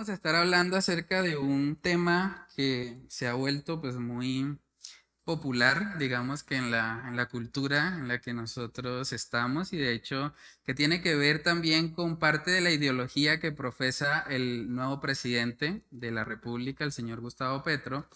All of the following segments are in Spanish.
Vamos a estar hablando acerca de un tema que se ha vuelto pues muy popular, digamos que en la, en la cultura en la que nosotros estamos y de hecho que tiene que ver también con parte de la ideología que profesa el nuevo presidente de la República, el señor Gustavo Petro,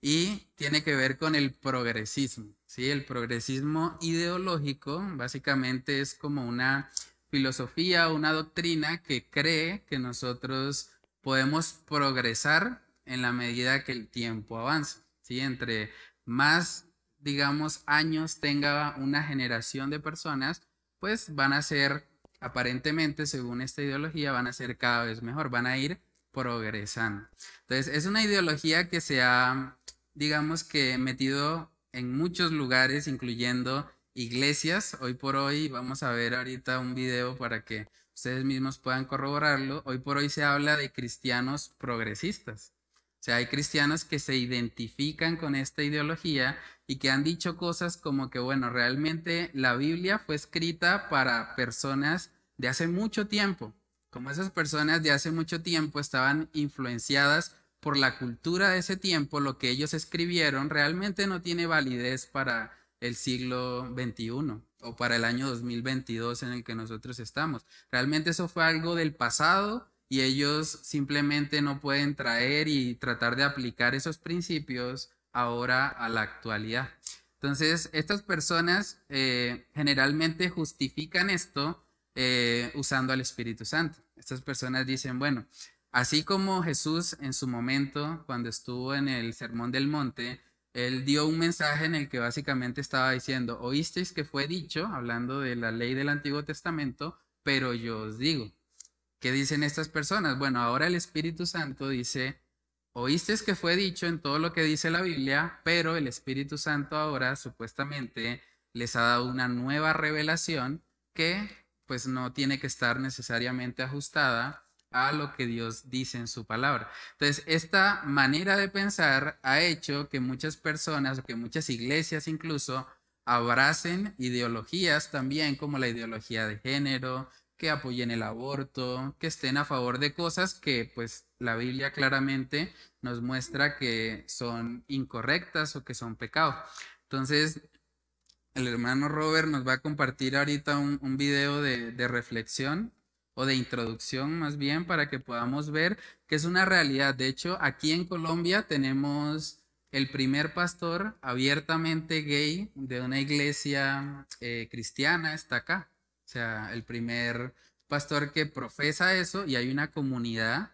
y tiene que ver con el progresismo. ¿sí? El progresismo ideológico básicamente es como una filosofía, una doctrina que cree que nosotros podemos progresar en la medida que el tiempo avanza. ¿sí? Entre más, digamos, años tenga una generación de personas, pues van a ser, aparentemente, según esta ideología, van a ser cada vez mejor, van a ir progresando. Entonces, es una ideología que se ha, digamos que, metido en muchos lugares, incluyendo iglesias. Hoy por hoy, vamos a ver ahorita un video para que ustedes mismos puedan corroborarlo. Hoy por hoy se habla de cristianos progresistas. O sea, hay cristianos que se identifican con esta ideología y que han dicho cosas como que, bueno, realmente la Biblia fue escrita para personas de hace mucho tiempo. Como esas personas de hace mucho tiempo estaban influenciadas por la cultura de ese tiempo, lo que ellos escribieron realmente no tiene validez para el siglo XXI o para el año 2022 en el que nosotros estamos. Realmente eso fue algo del pasado y ellos simplemente no pueden traer y tratar de aplicar esos principios ahora a la actualidad. Entonces, estas personas eh, generalmente justifican esto eh, usando al Espíritu Santo. Estas personas dicen, bueno, así como Jesús en su momento, cuando estuvo en el Sermón del Monte, él dio un mensaje en el que básicamente estaba diciendo, oísteis que fue dicho, hablando de la ley del Antiguo Testamento, pero yo os digo. ¿Qué dicen estas personas? Bueno, ahora el Espíritu Santo dice, oíste que fue dicho en todo lo que dice la Biblia, pero el Espíritu Santo ahora supuestamente les ha dado una nueva revelación que pues no tiene que estar necesariamente ajustada a lo que Dios dice en su palabra. Entonces, esta manera de pensar ha hecho que muchas personas, o que muchas iglesias incluso, abracen ideologías también como la ideología de género, que apoyen el aborto, que estén a favor de cosas que pues la Biblia claramente nos muestra que son incorrectas o que son pecados. Entonces, el hermano Robert nos va a compartir ahorita un, video de, de reflexión o de introducción más bien para que podamos ver que es una realidad. De hecho, aquí en Colombia tenemos el primer pastor abiertamente gay de una iglesia eh, cristiana, está acá. O sea, el primer pastor que profesa eso y hay una comunidad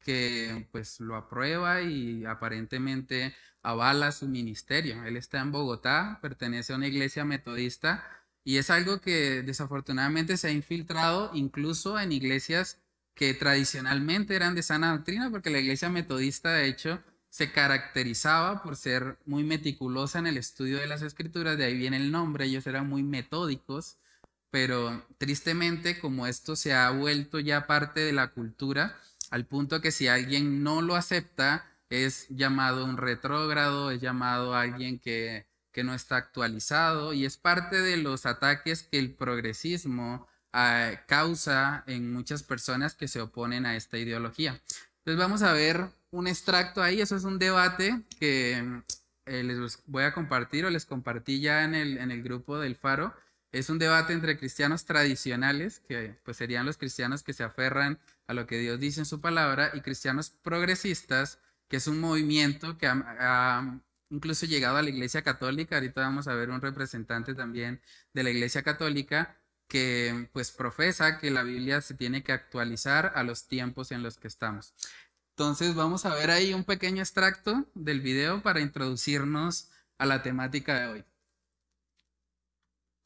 que pues lo aprueba y aparentemente avala su ministerio. Él está en Bogotá, pertenece a una iglesia metodista y es algo que desafortunadamente se ha infiltrado incluso en iglesias que tradicionalmente eran de sana doctrina, porque la iglesia metodista de hecho se caracterizaba por ser muy meticulosa en el estudio de las escrituras, de ahí viene el nombre, ellos eran muy metódicos pero tristemente como esto se ha vuelto ya parte de la cultura, al punto que si alguien no lo acepta, es llamado un retrógrado, es llamado alguien que, que no está actualizado y es parte de los ataques que el progresismo ah, causa en muchas personas que se oponen a esta ideología. Entonces vamos a ver un extracto ahí, eso es un debate que eh, les voy a compartir o les compartí ya en el, en el grupo del Faro es un debate entre cristianos tradicionales, que pues serían los cristianos que se aferran a lo que Dios dice en su palabra, y cristianos progresistas, que es un movimiento que ha, incluso llegado a la Iglesia Católica. Ahorita vamos a ver un representante también de la Iglesia Católica que pues profesa que la Biblia se tiene que actualizar a los tiempos en los que estamos. Entonces vamos a ver ahí un pequeño extracto del video para introducirnos a la temática de hoy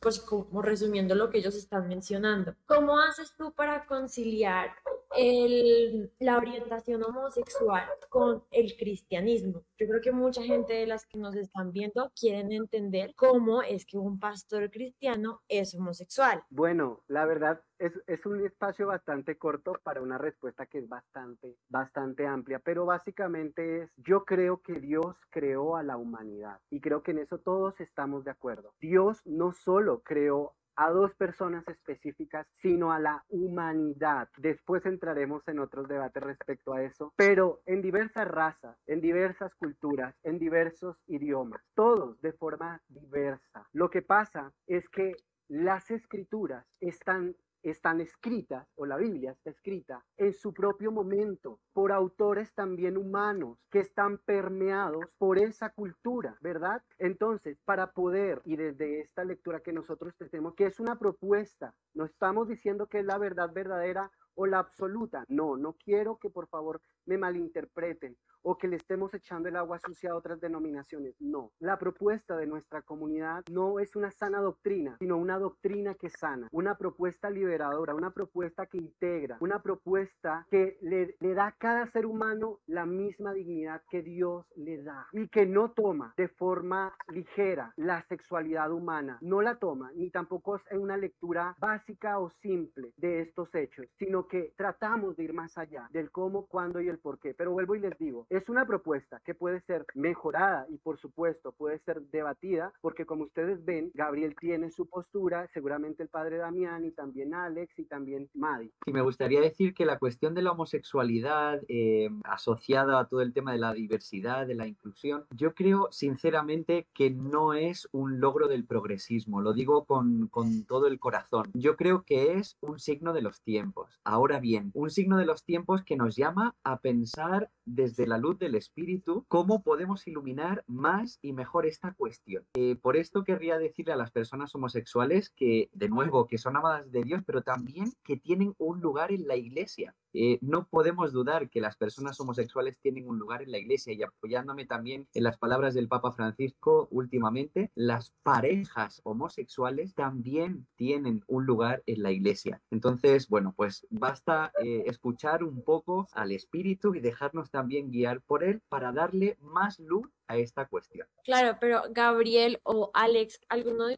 pues como resumiendo lo que ellos están mencionando. ¿Cómo haces tú para conciliar el, la orientación homosexual con el cristianismo? Yo creo que mucha gente de las que nos están viendo quieren entender cómo es que un pastor cristiano es homosexual. Bueno, la verdad es, es, un espacio bastante corto para una respuesta que es bastante, bastante amplia, pero básicamente es, yo creo que Dios creó a la humanidad y creo que en eso todos estamos de acuerdo. Dios no solo creó a dos personas específicas, sino a la humanidad. Después entraremos en otros debates respecto a eso, pero en diversas razas, en diversas culturas, en diversos idiomas, todos de forma diversa. Lo que pasa es que las escrituras están están escritas, o la Biblia está escrita, en su propio momento, por autores también humanos que están permeados por esa cultura, ¿verdad? Entonces, para poder, y desde esta lectura que nosotros tenemos, que es una propuesta, no estamos diciendo que es la verdad verdadera o la absoluta, no, no quiero que por favor me malinterpreten o que le estemos echando el agua sucia a otras denominaciones. No, la propuesta de nuestra comunidad no es una sana doctrina, sino una doctrina que sana, una propuesta liberadora, una propuesta que integra, una propuesta que le, le da a cada ser humano la misma dignidad que Dios le da y que no toma de forma ligera la sexualidad humana, no la toma, ni tampoco es una lectura básica o simple de estos hechos, sino que tratamos de ir más allá del cómo, cuándo y el por qué. Pero vuelvo y les digo, es una propuesta que puede ser mejorada y por supuesto puede ser debatida porque como ustedes ven, Gabriel tiene su postura, seguramente el padre Damián y también Alex y también Madi. Y me gustaría decir que la cuestión de la homosexualidad eh, asociada a todo el tema de la diversidad, de la inclusión, yo creo sinceramente que no es un logro del progresismo, lo digo con, con todo el corazón. Yo creo que es un signo de los tiempos. Ahora bien, un signo de los tiempos que nos llama a pensar desde la luz del espíritu, cómo podemos iluminar más y mejor esta cuestión. Eh, por esto querría decirle a las personas homosexuales que, de nuevo, que son amadas de Dios, pero también que tienen un lugar en la iglesia. Eh, no podemos dudar que las personas homosexuales tienen un lugar en la iglesia y apoyándome también en las palabras del Papa Francisco últimamente, las parejas homosexuales también tienen un lugar en la iglesia. Entonces, bueno, pues basta eh, escuchar un poco al Espíritu y dejarnos también guiar por él para darle más luz a esta cuestión. Claro, pero Gabriel o Alex, ¿alguno de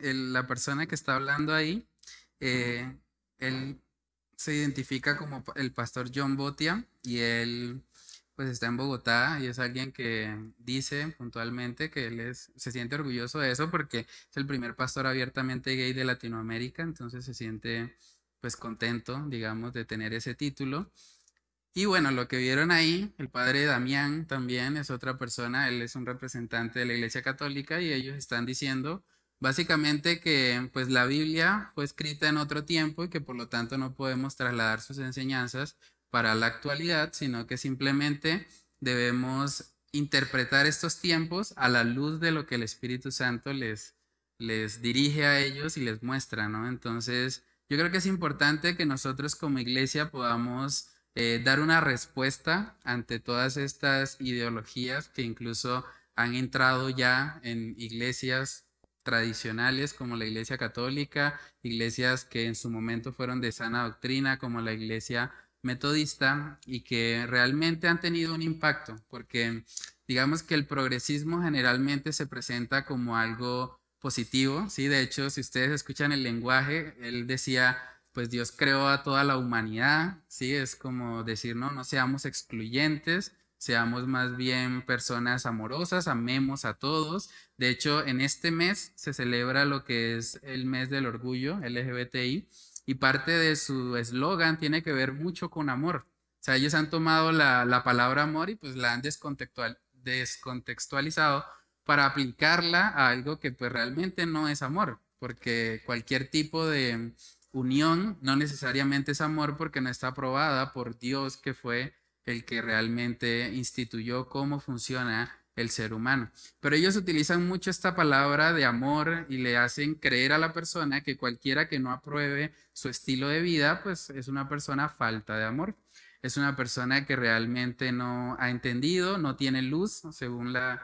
la persona que está hablando ahí, eh, él se identifica como el pastor John Botia y él pues está en Bogotá y es alguien que dice puntualmente que él es, se siente orgulloso de eso porque es el primer pastor abiertamente gay de Latinoamérica, entonces se siente pues contento, digamos, de tener ese título. Y bueno, lo que vieron ahí, el padre Damián también es otra persona, él es un representante de la Iglesia Católica y ellos están diciendo Básicamente que pues la Biblia fue escrita en otro tiempo y que por lo tanto no podemos trasladar sus enseñanzas para la actualidad, sino que simplemente debemos interpretar estos tiempos a la luz de lo que el Espíritu Santo les, les dirige a ellos y les muestra, ¿no? Entonces, yo creo que es importante que nosotros como iglesia podamos eh, dar una respuesta ante todas estas ideologías que incluso han entrado ya en iglesias tradicionales como la Iglesia Católica, iglesias que en su momento fueron de sana doctrina como la Iglesia Metodista y que realmente han tenido un impacto, porque digamos que el progresismo generalmente se presenta como algo positivo, ¿sí? De hecho, si ustedes escuchan el lenguaje, él decía, pues Dios creó a toda la humanidad, ¿sí? Es como decir, no, no seamos excluyentes, seamos más bien personas amorosas, amemos a todos. De hecho, en este mes se celebra lo que es el mes del orgullo LGBTI y parte de su eslogan tiene que ver mucho con amor. O sea, ellos han tomado la, palabra amor y pues la han descontextualizado para aplicarla a algo que pues realmente no es amor, porque cualquier tipo de unión no necesariamente es amor porque no está aprobada por Dios que fue el que realmente instituyó cómo funciona el ser humano. Pero ellos utilizan mucho esta palabra de amor y le hacen creer a la persona que cualquiera que no apruebe su estilo de vida, pues es una persona falta de amor. Es una persona que realmente no ha entendido, no tiene luz, según la,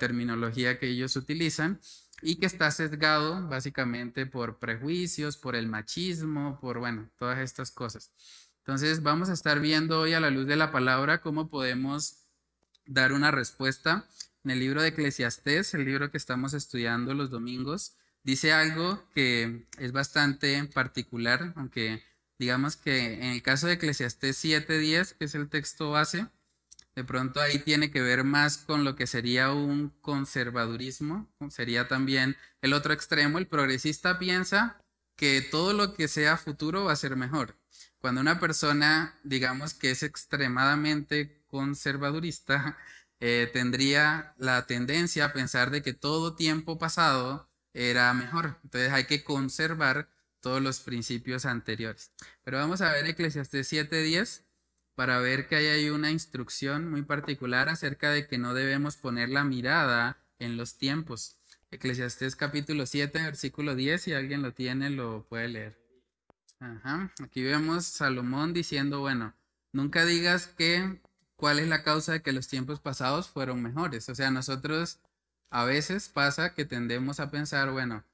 terminología que ellos utilizan, y que está sesgado básicamente por prejuicios, por el machismo, por, bueno, todas estas cosas. Entonces vamos a estar viendo hoy a la luz de la palabra cómo podemos dar una respuesta. En el libro de Eclesiastés, el libro que estamos estudiando los domingos, dice algo que es bastante particular, aunque digamos que en el caso de Eclesiastés 7.10, que es el texto base, De pronto ahí tiene que ver más con lo que sería un conservadurismo, sería también el otro extremo. El progresista piensa que todo lo que sea futuro va a ser mejor. Cuando una persona, digamos que es extremadamente conservadurista, eh, tendría la tendencia a pensar de que todo tiempo pasado era mejor. Entonces hay que conservar todos los principios anteriores. Pero vamos a ver Eclesiastes 7:10 para ver que ahí hay una instrucción muy particular acerca de que no debemos poner la mirada en los tiempos. Eclesiastés capítulo 7, versículo 10, si alguien lo tiene, lo puede leer. Aquí vemos Salomón diciendo, bueno, nunca digas que cuál es la causa de que los tiempos pasados fueron mejores. O sea, nosotros a veces pasa que tendemos a pensar, bueno,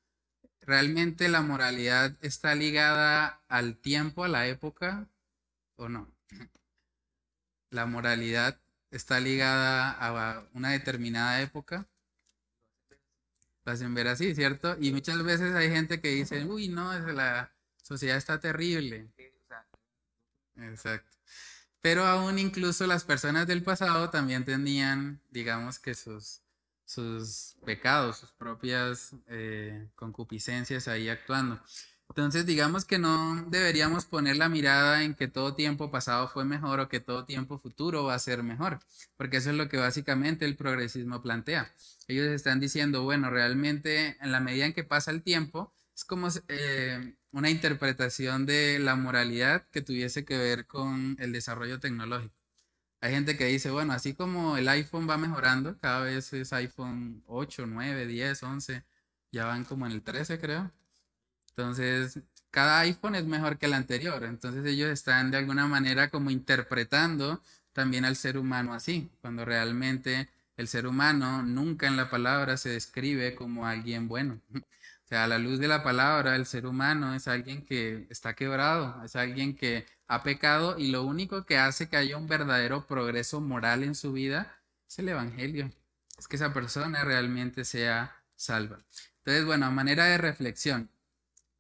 ¿realmente la moralidad está ligada al tiempo, a la época o no? La moralidad está ligada a una determinada época lo hacen ver así, ¿cierto? Y muchas veces hay gente que dice, uy, no, la sociedad está terrible. Exacto. Pero aún incluso las personas del pasado también tenían, digamos que sus, sus pecados, sus propias eh, concupiscencias ahí actuando. Entonces, digamos que no deberíamos poner la mirada en que todo tiempo pasado fue mejor o que todo tiempo futuro va a ser mejor, porque eso es lo que básicamente el progresismo plantea. Ellos están diciendo, bueno, realmente en la medida en que pasa el tiempo, es como eh, una interpretación de la moralidad que tuviese que ver con el desarrollo tecnológico. Hay gente que dice, bueno, así como el iPhone va mejorando, cada vez es iPhone 8, 9, 10, 11, ya van como en el 13 creo entonces, cada iPhone es mejor que el anterior. Entonces ellos están de alguna manera como interpretando también al ser humano así, cuando realmente el ser humano nunca en la palabra se describe como alguien bueno. Sea, a la luz de la palabra, el ser humano es alguien que está quebrado, es alguien que ha pecado y lo único que hace que haya un verdadero progreso moral en su vida es el Evangelio. Es que esa persona realmente sea salva. Entonces, bueno, a manera de reflexión,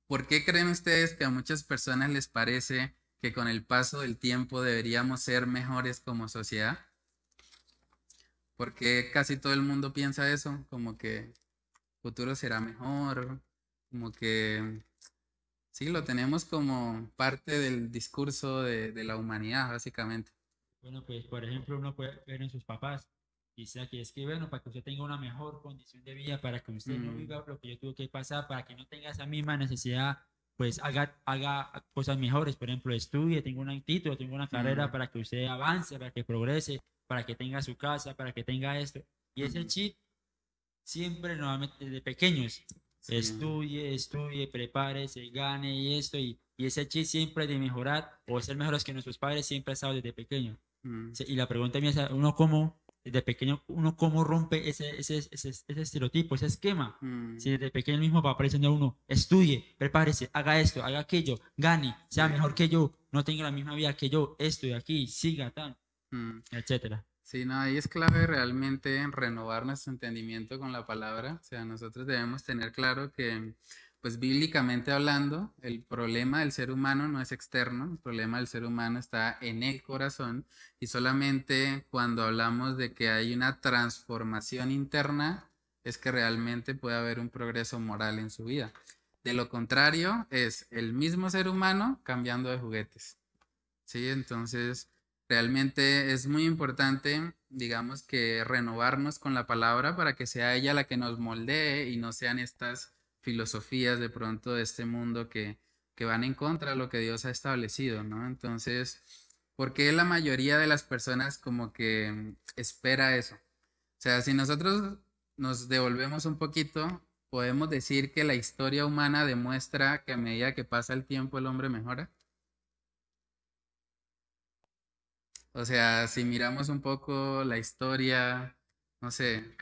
¿Por qué creen ustedes que a muchas personas les parece que con el paso del tiempo deberíamos ser mejores como sociedad? ¿Por qué casi todo el mundo piensa eso? Como que futuro será mejor, como que sí, lo tenemos como parte del discurso de, de la humanidad, básicamente. Bueno, pues por ejemplo, uno puede ver en sus papás Dice aquí, es que bueno, para que usted tenga una mejor condición de vida, para que usted no mm. viva lo que yo tuve que pasar, para que no tenga esa misma necesidad, pues haga, haga cosas mejores. Por ejemplo, estudie, tenga un título, tenga una carrera para que usted avance, para que progrese, para que tenga su casa, para que tenga esto. Y ese chip siempre, nuevamente, desde pequeños, estudie, estudie, prepárese, gane y esto. Y, y ese chip siempre de mejorar o ser mejores que nuestros padres siempre ha estado desde pequeño. Mm. Y la pregunta mía es, ¿uno cómo desde pequeño uno cómo rompe ese, ese, ese, ese estereotipo, ese esquema. Mm. Si desde pequeño mismo va apareciendo uno, estudie, prepárese, haga esto, haga aquello, gane, sea mejor que yo, no tenga la misma vida que yo, esto y aquí, siga, tal, mm. etcétera. Sí, no, ahí es clave realmente renovar nuestro entendimiento con la palabra. O sea, nosotros debemos tener claro que pues bíblicamente hablando, el problema del ser humano no es externo, el problema del ser humano está en el corazón y solamente cuando hablamos de que hay una transformación interna es que realmente puede haber un progreso moral en su vida. De lo contrario, es el mismo ser humano cambiando de juguetes. ¿Sí? Entonces, realmente es muy importante, digamos, que renovarnos con la palabra para que sea ella la que nos moldee y no sean estas filosofías de pronto de este mundo que, que van en contra de lo que Dios ha establecido, ¿no? Entonces, ¿por qué la mayoría de las personas como que espera eso? O sea, si nosotros nos devolvemos un poquito, podemos decir que la historia humana demuestra que a medida que pasa el tiempo el hombre mejora. O sea, si miramos un poco la historia, no sé,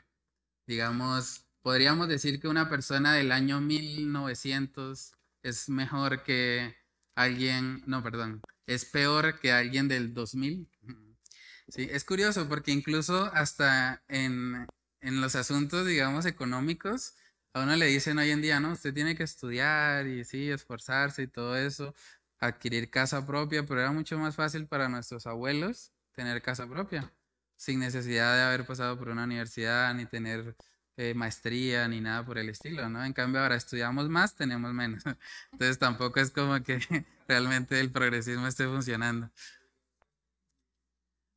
digamos, podríamos decir que una persona del año 1900 es mejor que alguien, no, perdón, es peor que alguien del 2000. Sí, es curioso porque incluso hasta en, en los asuntos, digamos, económicos, a uno le dicen hoy en día, no, usted tiene que estudiar y sí, esforzarse y todo eso, adquirir casa propia, pero era mucho más fácil para nuestros abuelos tener casa propia. Sin necesidad de haber pasado por una universidad ni tener eh, maestría ni nada por el estilo, ¿no? En cambio, ahora estudiamos más, tenemos menos. Entonces tampoco es como que realmente el progresismo esté funcionando.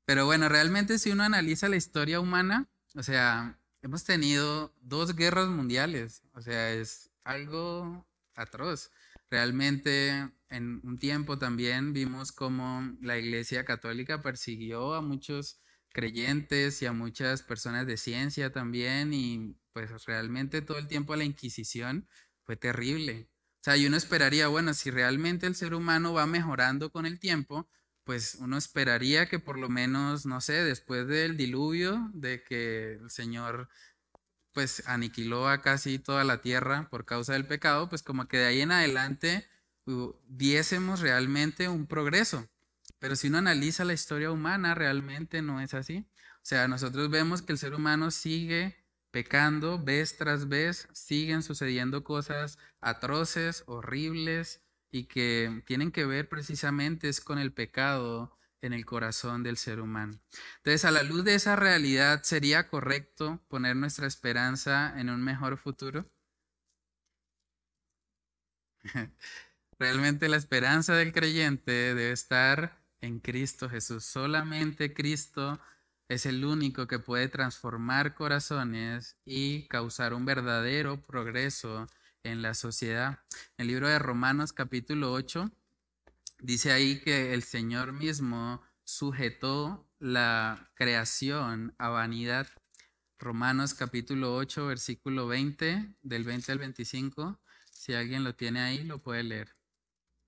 Pero bueno, realmente si uno analiza la historia humana, o sea, hemos tenido dos guerras mundiales, o sea, es algo atroz. Realmente en un tiempo también vimos como la Iglesia Católica persiguió a muchos creyentes y a muchas personas de ciencia también y pues realmente todo el tiempo la Inquisición fue terrible. O sea, y uno esperaría, bueno, si realmente el ser humano va mejorando con el tiempo, pues uno esperaría que por lo menos, no sé, después del diluvio, de que el Señor pues aniquiló a casi toda la tierra por causa del pecado, pues como que de ahí en adelante viésemos realmente un progreso. Pero si uno analiza la historia humana, realmente no es así. O sea, nosotros vemos que el ser humano sigue pecando vez tras vez, siguen sucediendo cosas atroces, horribles y que tienen que ver precisamente es con el pecado en el corazón del ser humano. Entonces, a la luz de esa realidad, ¿sería correcto poner nuestra esperanza en un mejor futuro? Realmente la esperanza del creyente debe estar en Cristo Jesús. Solamente Cristo es el único que puede transformar corazones y causar un verdadero progreso en la sociedad. El libro de Romanos capítulo 8 dice ahí que el Señor mismo sujetó la creación a vanidad. Romanos capítulo 8, versículo 20, del 20 al 25. Si alguien lo tiene ahí, lo puede leer.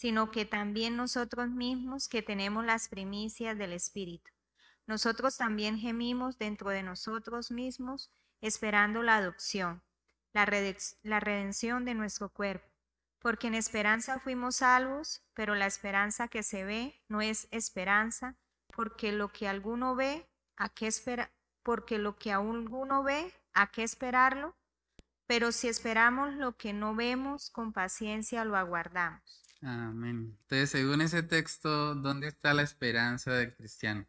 sino que también nosotros mismos que tenemos las primicias del Espíritu nosotros también gemimos dentro de nosotros mismos, esperando la adopción, la, redención de nuestro cuerpo. Porque en esperanza fuimos salvos, pero la esperanza que se ve no es esperanza, porque lo que alguno ve, ¿a qué espera? Porque lo que alguno ve, ¿a qué esperarlo? Pero si esperamos lo que no vemos, con paciencia lo aguardamos. Amén. Entonces, según ese texto, ¿dónde está la esperanza del cristiano?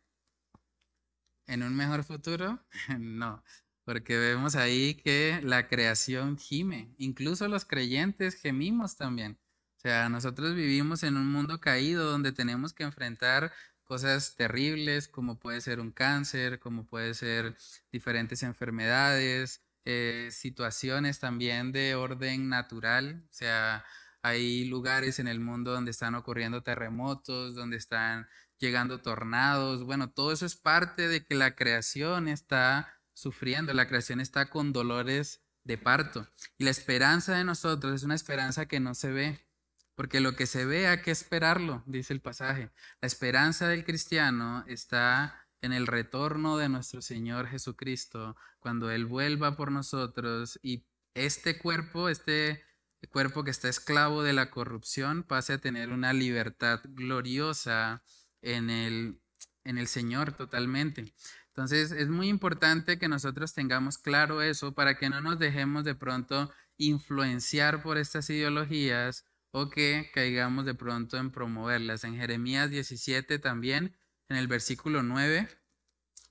en un mejor futuro? no, porque vemos ahí que la creación gime, incluso los creyentes gemimos también. O sea, nosotros vivimos en un mundo caído donde tenemos que enfrentar cosas terribles como puede ser un cáncer, como puede ser diferentes enfermedades, eh, situaciones también de orden natural. O sea, hay lugares en el mundo donde están ocurriendo terremotos, donde están llegando tornados, bueno, todo eso es parte de que la creación está sufriendo, la creación está con dolores de parto. Y la esperanza de nosotros es una esperanza que no se ve, porque lo que se ve hay que esperarlo, dice el pasaje. La esperanza del cristiano está en el retorno de nuestro Señor Jesucristo, cuando Él vuelva por nosotros y este cuerpo, este cuerpo que está esclavo de la corrupción, pase a tener una libertad gloriosa en el, en el Señor totalmente. Entonces es muy importante que nosotros tengamos claro eso para que no nos dejemos de pronto influenciar por estas ideologías o que caigamos de pronto en promoverlas. En Jeremías 17 también, en el versículo 9,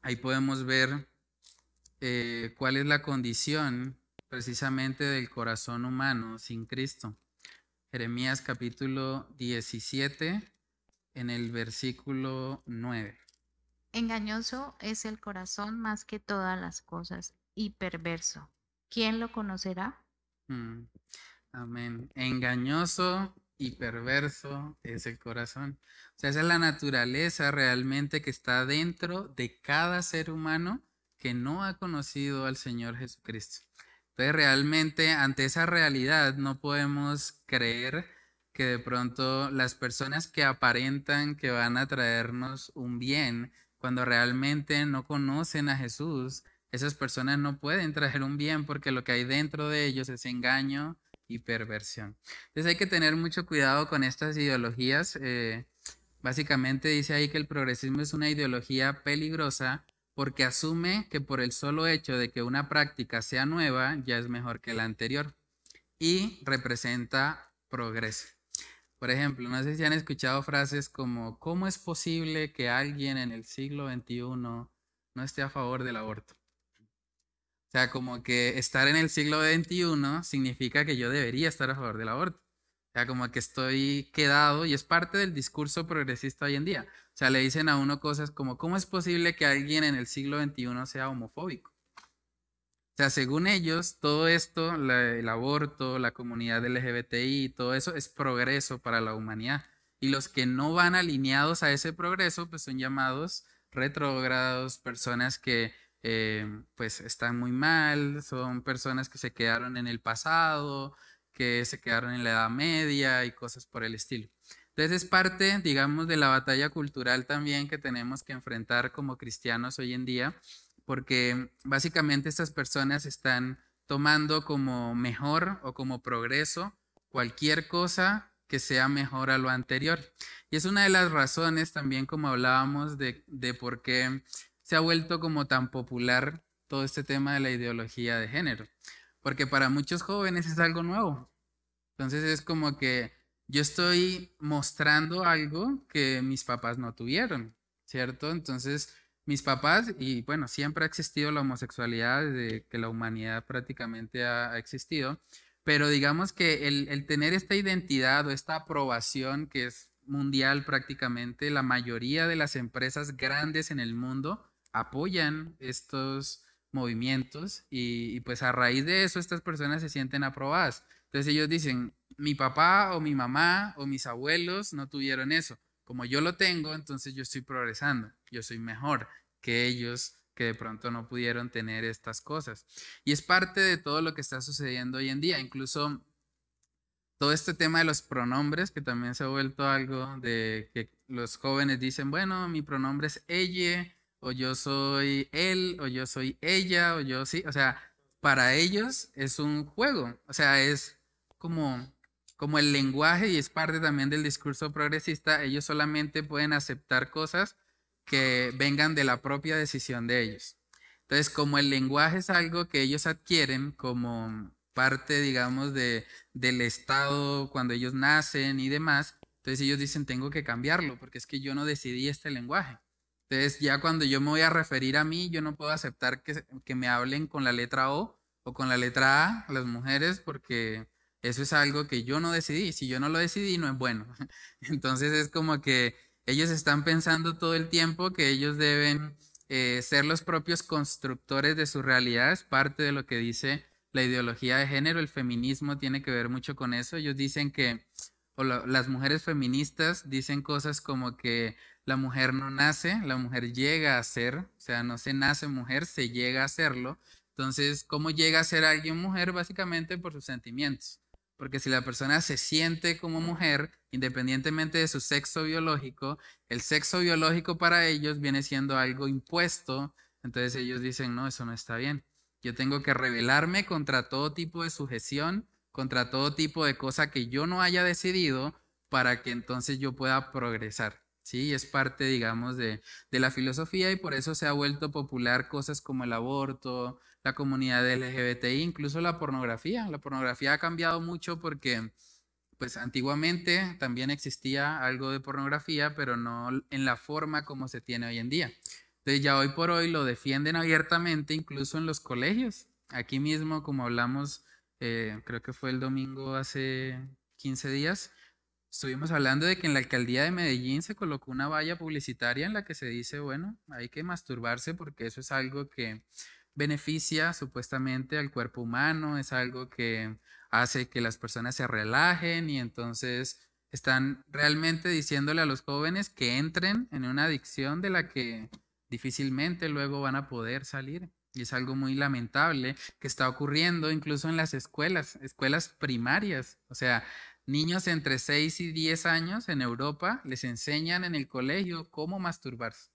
ahí podemos ver eh, cuál es la condición precisamente del corazón humano sin Cristo. Jeremías capítulo 17, en el versículo 9. Engañoso es el corazón más que todas las cosas y perverso. ¿Quién lo conocerá? Mm, amén. Engañoso y perverso es el corazón. O sea, esa es la naturaleza realmente que está dentro de cada ser humano que no ha conocido al Señor Jesucristo. Entonces, realmente ante esa realidad no podemos creer que de pronto las personas que aparentan que van a traernos un bien, cuando realmente no conocen a Jesús, esas personas no pueden traer un bien porque lo que hay dentro de ellos es engaño y perversión. Entonces hay que tener mucho cuidado con estas ideologías. Eh, básicamente dice ahí que el progresismo es una ideología peligrosa porque asume que por el solo hecho de que una práctica sea nueva ya es mejor que la anterior y representa progreso. Por ejemplo, no sé si han escuchado frases como ¿cómo es posible que alguien en el siglo XXI no esté a favor del aborto? O sea, como que estar en el siglo XXI significa que yo debería estar a favor del aborto. Sea, como que estoy quedado y es parte del discurso progresista hoy en día. O sea, le dicen a uno cosas como, ¿cómo es posible que alguien en el siglo XXI sea homofóbico? O sea, según ellos, todo esto, el aborto, la comunidad LGBTI, todo eso es progreso para la humanidad. Y los que no van alineados a ese progreso, pues son llamados retrógrados, personas que eh, pues están muy mal, son personas que se quedaron en el pasado, que se quedaron en la Edad Media y cosas por el estilo. Entonces es parte, digamos, de la batalla cultural también que tenemos que enfrentar como cristianos hoy en día, porque básicamente estas personas están tomando como mejor o como progreso cualquier cosa que sea mejor a lo anterior. Y es una de las razones también, como hablábamos, de, de por qué se ha vuelto como tan popular todo este tema de la ideología de género. Porque para muchos jóvenes es algo nuevo. Entonces es como que yo estoy mostrando algo que mis papás no tuvieron, ¿cierto? Entonces mis papás, y bueno, siempre ha existido la homosexualidad desde que la humanidad prácticamente ha, existido, pero digamos que el, tener esta identidad o esta aprobación que es mundial prácticamente, la mayoría de las empresas grandes en el mundo apoyan estos movimientos y, pues a raíz de eso estas personas se sienten aprobadas. Entonces ellos dicen, mi papá o mi mamá o mis abuelos no tuvieron eso. Como yo lo tengo, entonces yo estoy progresando, yo soy mejor que ellos que de pronto no pudieron tener estas cosas. Y es parte de todo lo que está sucediendo hoy en día. Incluso todo este tema de los pronombres, que también se ha vuelto algo de que los jóvenes dicen, bueno, mi pronombre es ella, o yo soy él, o yo soy ella, o yo sí. O sea, para ellos es un juego. O sea, es como, como el lenguaje y es parte también del discurso progresista, ellos solamente pueden aceptar cosas que vengan de la propia decisión de ellos. Entonces, como el lenguaje es algo que ellos adquieren como parte, digamos, de, del Estado cuando ellos nacen y demás, entonces ellos dicen, tengo que cambiarlo porque es que yo no decidí este lenguaje. Entonces, ya cuando yo me voy a referir a mí, yo no puedo aceptar que, que me hablen con la letra O o con la letra A, las mujeres, porque eso es algo que yo no decidí. Si yo no lo decidí, no es bueno. Entonces es como que ellos están pensando todo el tiempo que ellos deben eh, ser los propios constructores de su realidad. Es parte de lo que dice la ideología de género. El feminismo tiene que ver mucho con eso. Ellos dicen que, o las mujeres feministas dicen cosas como que la mujer no nace, la mujer llega a ser, o sea, no se nace mujer, se llega a serlo. Entonces, ¿cómo llega a ser alguien mujer? Básicamente por sus sentimientos. Porque si la persona se siente como mujer, independientemente de su sexo biológico, el sexo biológico para ellos viene siendo algo impuesto. Entonces ellos dicen, no, eso no está bien. Yo tengo que rebelarme contra todo tipo de sujeción, contra todo tipo de cosa que yo no haya decidido para que entonces yo pueda progresar. Sí, es parte, digamos, de, de la filosofía y por eso se ha vuelto popular cosas como el aborto, la comunidad LGBTI, incluso la pornografía. La pornografía ha cambiado mucho porque, pues antiguamente también existía algo de pornografía, pero no en la forma como se tiene hoy en día. Entonces ya hoy por hoy lo defienden abiertamente, incluso en los colegios. Aquí mismo, como hablamos, eh, creo que fue el domingo hace 15 días, estuvimos hablando de que en la alcaldía de Medellín se colocó una valla publicitaria en la que se dice, bueno, hay que masturbarse porque eso es algo que beneficia supuestamente al cuerpo humano, es algo que hace que las personas se relajen y entonces están realmente diciéndole a los jóvenes que entren en una adicción de la que difícilmente luego van a poder salir. Y es algo muy lamentable que está ocurriendo incluso en las escuelas, escuelas primarias. O sea, niños entre 6 y 10 años en Europa les enseñan en el colegio cómo masturbarse.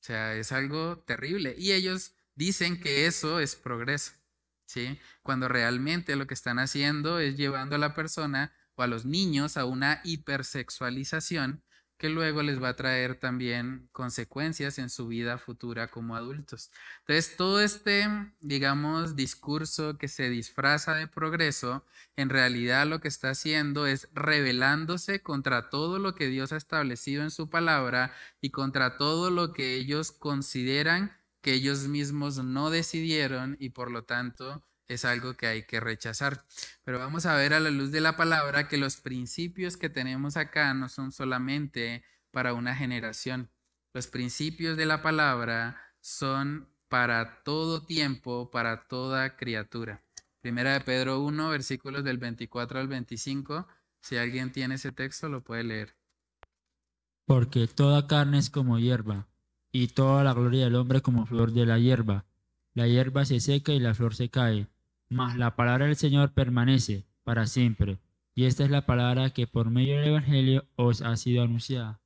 O sea, es algo terrible. Y ellos dicen que eso es progreso, ¿sí? Cuando realmente lo que están haciendo es llevando a la persona o a los niños a una hipersexualización que luego les va a traer también consecuencias en su vida futura como adultos. Entonces, todo este, digamos, discurso que se disfraza de progreso, en realidad lo que está haciendo es rebelándose contra todo lo que Dios ha establecido en su palabra y contra todo lo que ellos consideran que ellos mismos no decidieron y por lo tanto es algo que hay que rechazar. Pero vamos a ver a la luz de la palabra que los principios que tenemos acá no son solamente para una generación. Los principios de la palabra son para todo tiempo, para toda criatura. Primera de Pedro 1, versículos del 24 al 25. Si alguien tiene ese texto, lo puede leer. Porque toda carne es como hierba, y toda la gloria del hombre como flor de la hierba. La hierba se seca y la flor se cae, mas la palabra del Señor permanece para siempre. Y esta es la palabra que por medio del Evangelio os ha sido anunciada.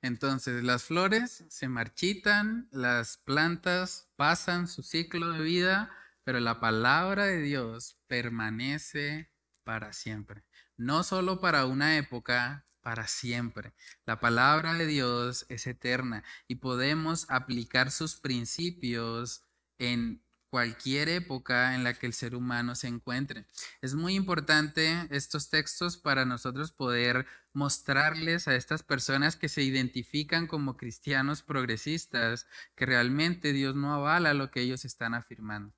Entonces, las flores se marchitan, las plantas pasan su ciclo de vida, pero la palabra de Dios permanece para siempre. No solo para una época, para siempre. La palabra de Dios es eterna y podemos aplicar sus principios en cualquier época en la que el ser humano se encuentre. Es muy importante estos textos para nosotros poder mostrarles a estas personas que se identifican como cristianos progresistas que realmente Dios no avala lo que ellos están afirmando.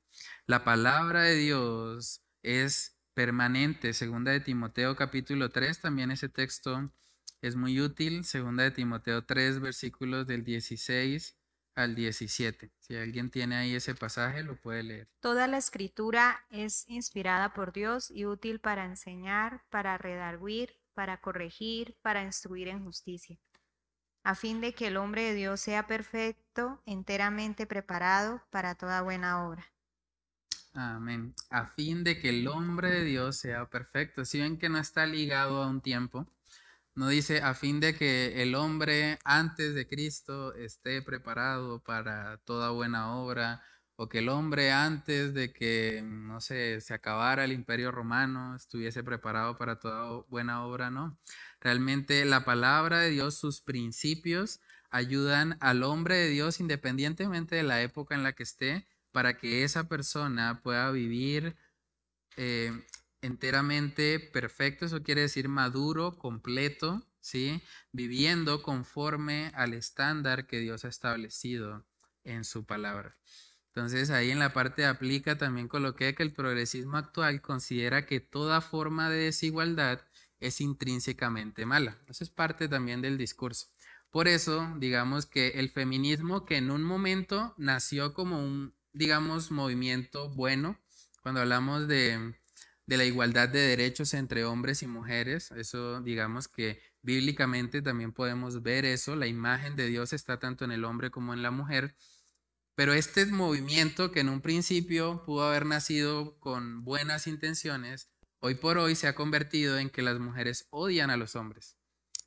La palabra de Dios es permanente. Segunda de Timoteo capítulo 3, también ese texto es muy útil. Segunda de Timoteo 3, versículos del 16 al 17. Si alguien tiene ahí ese pasaje, lo puede leer. Toda la escritura es inspirada por Dios y útil para enseñar, para redarguir, para corregir, para instruir en justicia, a fin de que el hombre de Dios sea perfecto, enteramente preparado para toda buena obra. Amén. A fin de que el hombre de Dios sea perfecto. Si ven que no está ligado a un tiempo, no dice a fin de que el hombre antes de Cristo esté preparado para toda buena obra, o que el hombre antes de que, no sé, se acabara el imperio romano estuviese preparado para toda buena obra, no. Realmente la palabra de Dios, sus principios, ayudan al hombre de Dios independientemente de la época en la que esté, para que esa persona pueda vivir eh, enteramente perfecto, eso quiere decir maduro, completo, ¿sí? Viviendo conforme al estándar que Dios ha establecido en su palabra. Entonces ahí en la parte de aplica también coloqué que el progresismo actual considera que toda forma de desigualdad es intrínsecamente mala. Eso es parte también del discurso. Por eso, digamos que el feminismo que en un momento nació como un, digamos, movimiento bueno, cuando hablamos de de la igualdad de derechos entre hombres y mujeres. Eso digamos que bíblicamente también podemos ver eso. La imagen de Dios está tanto en el hombre como en la mujer. Pero este movimiento que en un principio pudo haber nacido con buenas intenciones, hoy por hoy se ha convertido en que las mujeres odian a los hombres.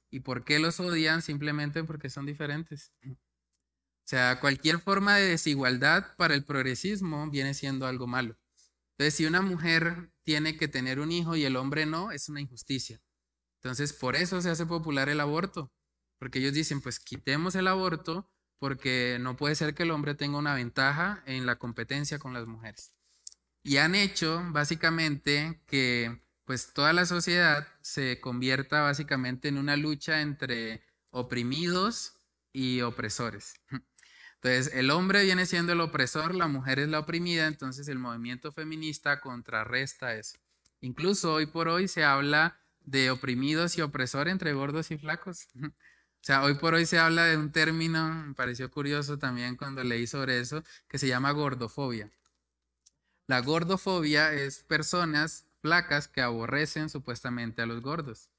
¿Y por qué los odian? Simplemente porque son diferentes. O sea, cualquier forma de desigualdad para el progresismo viene siendo algo malo. Entonces, si una mujer tiene que tener un hijo y el hombre no, es una injusticia. Entonces, por eso se hace popular el aborto, porque ellos dicen, pues quitemos el aborto porque no puede ser que el hombre tenga una ventaja en la competencia con las mujeres. Y han hecho básicamente que pues toda la sociedad se convierta básicamente en una lucha entre oprimidos y opresores. Entonces, el hombre viene siendo el opresor, la mujer es la oprimida, entonces el movimiento feminista contrarresta eso. Incluso hoy por hoy se habla de oprimidos y opresor entre gordos y flacos. O sea, hoy por hoy se habla de un término, me pareció curioso también cuando leí sobre eso, que se llama gordofobia. La gordofobia es personas flacas que aborrecen supuestamente a los gordos.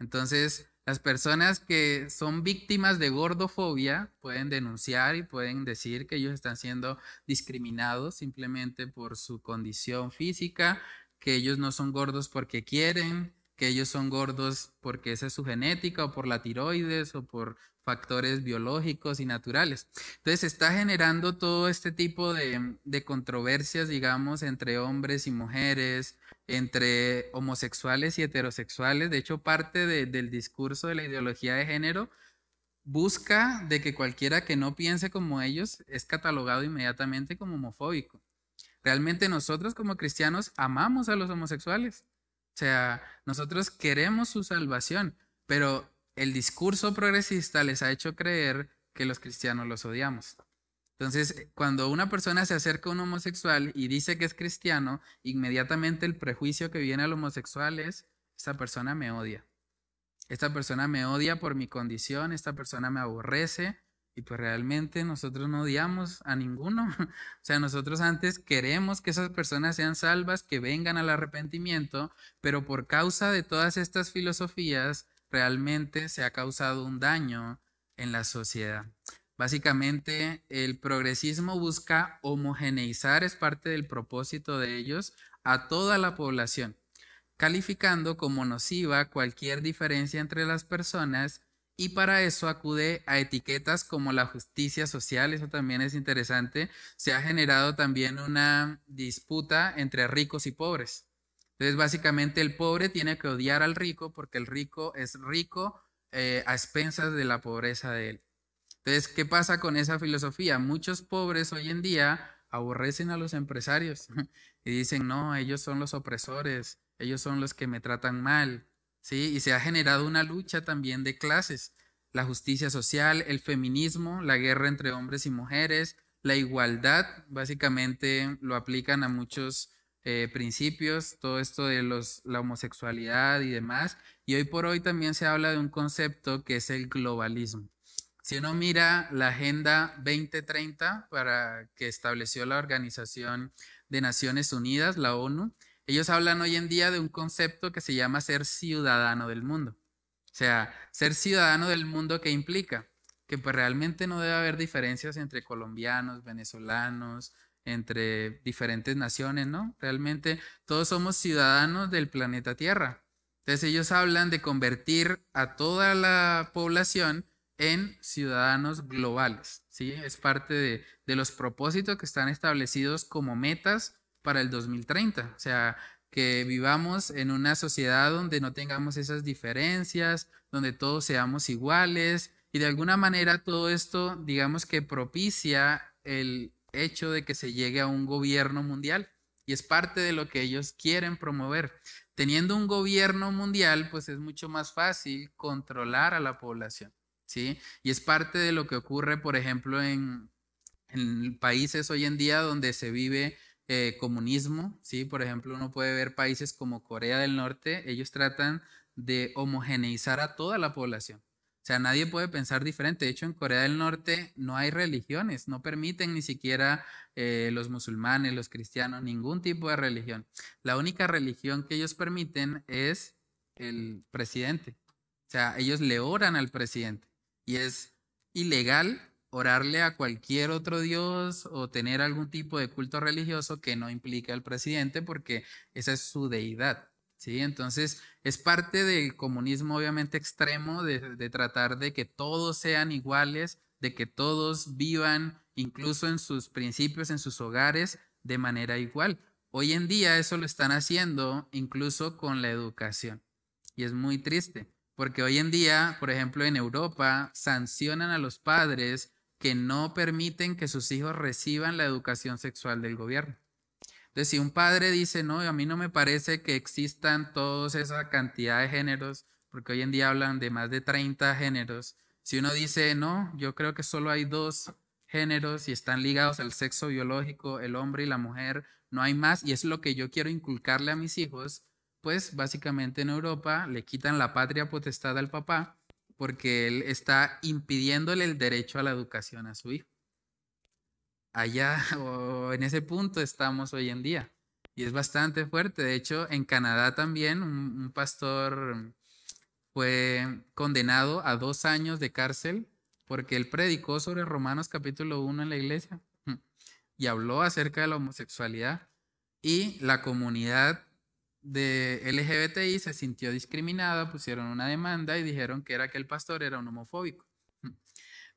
Entonces, las personas que son víctimas de gordofobia pueden denunciar y pueden decir que ellos están siendo discriminados simplemente por su condición física, que ellos no son gordos porque quieren, que ellos son gordos porque esa es su genética o por la tiroides o por factores biológicos y naturales. Entonces está generando todo este tipo de, de controversias, digamos, entre hombres y mujeres, entre homosexuales y heterosexuales. De hecho, parte del discurso de la ideología de género busca de que cualquiera que no piense como ellos es catalogado inmediatamente como homofóbico. Realmente nosotros como cristianos amamos a los homosexuales. O sea, nosotros queremos su salvación, pero el discurso progresista les ha hecho creer que los cristianos los odiamos. Entonces, cuando una persona se acerca a un homosexual y dice que es cristiano, inmediatamente el prejuicio que viene al homosexual es, esta persona me odia. Esta persona me odia por mi condición, esta persona me aborrece y pues realmente nosotros no odiamos a ninguno. O sea, nosotros antes queremos que esas personas sean salvas, que vengan al arrepentimiento, pero por causa de todas estas filosofías, realmente se ha causado un daño en la sociedad. Básicamente, el progresismo busca homogeneizar, es parte del propósito de ellos, a toda la población, calificando como nociva cualquier diferencia entre las personas y para eso acude a etiquetas como la justicia social, eso también es interesante. Se ha generado también una disputa entre ricos y pobres. Entonces, básicamente el pobre tiene que odiar al rico porque el rico es rico eh, a expensas de la pobreza de él. Entonces, ¿qué pasa con esa filosofía? Muchos pobres hoy en día aborrecen a los empresarios y dicen, no, ellos son los opresores, ellos son los que me tratan mal, ¿sí? Y se ha generado una lucha también de clases, la justicia social, el feminismo, la guerra entre hombres y mujeres, la igualdad, básicamente lo aplican a muchos eh, principios, todo esto de los, la homosexualidad y demás. Y hoy por hoy también se habla de un concepto que es el globalismo. Si uno mira la Agenda 2030 para que estableció la Organización de Naciones Unidas, la ONU, ellos hablan hoy en día de un concepto que se llama ser ciudadano del mundo. O sea, ser ciudadano del mundo, ¿qué implica? Que pues realmente no debe haber diferencias entre colombianos, venezolanos, entre diferentes naciones, ¿no? Realmente todos somos ciudadanos del planeta Tierra. Entonces ellos hablan de convertir a toda la población en ciudadanos globales, ¿sí? Es parte de, los propósitos que están establecidos como metas para el 2030. O sea, que vivamos en una sociedad donde no tengamos esas diferencias, donde todos seamos iguales y de alguna manera todo esto, digamos que propicia el hecho de que se llegue a un gobierno mundial y es parte de lo que ellos quieren promover. Teniendo un gobierno mundial, pues es mucho más fácil controlar a la población, ¿sí? Y es parte de lo que ocurre, por ejemplo, en, países hoy en día donde se vive eh, comunismo, ¿sí? Por ejemplo, uno puede ver países como Corea del Norte, ellos tratan de homogeneizar a toda la población. O sea, nadie puede pensar diferente. De hecho, en Corea del Norte no hay religiones, no permiten ni siquiera eh, los musulmanes, los cristianos, ningún tipo de religión. La única religión que ellos permiten es el presidente. O sea, ellos le oran al presidente y es ilegal orarle a cualquier otro dios o tener algún tipo de culto religioso que no implique al presidente porque esa es su deidad. ¿sí? Entonces, es parte del comunismo obviamente extremo de, tratar de que todos sean iguales, de que todos vivan incluso en sus principios, en sus hogares, de manera igual. Hoy en día eso lo están haciendo incluso con la educación. Y es muy triste, porque hoy en día, por ejemplo, en Europa, sancionan a los padres que no permiten que sus hijos reciban la educación sexual del gobierno. Entonces, si un padre dice, no, a mí no me parece que existan toda esa cantidad de géneros, porque hoy en día hablan de más de 30 géneros, si uno dice, no, yo creo que solo hay dos géneros y están ligados al sexo biológico, el hombre y la mujer, no hay más, y es lo que yo quiero inculcarle a mis hijos, pues básicamente en Europa le quitan la patria potestad al papá porque él está impidiéndole el derecho a la educación a su hijo allá o en ese punto estamos hoy en día. Y es bastante fuerte. De hecho, en Canadá también un, pastor fue condenado a dos años de cárcel porque él predicó sobre Romanos capítulo 1 en la iglesia y habló acerca de la homosexualidad y la comunidad de LGBTI se sintió discriminada, pusieron una demanda y dijeron que era que el pastor era un homofóbico.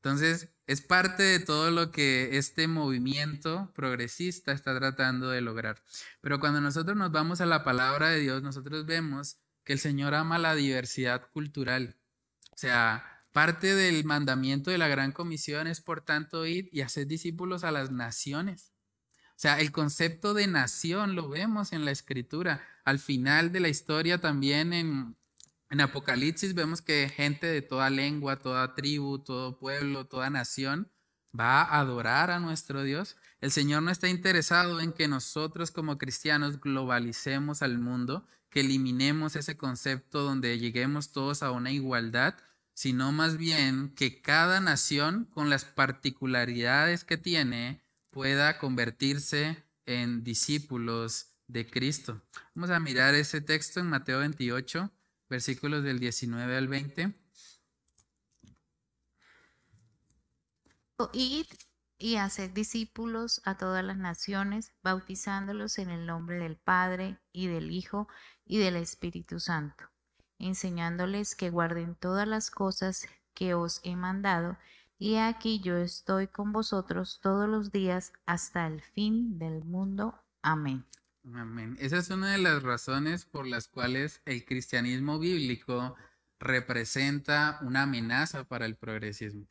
Entonces, es parte de todo lo que este movimiento progresista está tratando de lograr. Pero cuando nosotros nos vamos a la palabra de Dios, nosotros vemos que el Señor ama la diversidad cultural. O sea, parte del mandamiento de la gran comisión es, por tanto, ir y hacer discípulos a las naciones. O sea, el concepto de nación lo vemos en la escritura. Al final de la historia también en en Apocalipsis vemos que gente de toda lengua, toda tribu, todo pueblo, toda nación va a adorar a nuestro Dios. El Señor no está interesado en que nosotros como cristianos globalicemos al mundo, que eliminemos ese concepto donde lleguemos todos a una igualdad, sino más bien que cada nación con las particularidades que tiene pueda convertirse en discípulos de Cristo. Vamos a mirar ese texto en Mateo 28 versículos del 19 al 20. Id y haced discípulos a todas las naciones, bautizándolos en el nombre del Padre y del Hijo y del Espíritu Santo, enseñándoles que guarden todas las cosas que os he mandado, y aquí yo estoy con vosotros todos los días hasta el fin del mundo. Amén. Amén. Esa es una de las razones por las cuales el cristianismo bíblico representa una amenaza para el progresismo.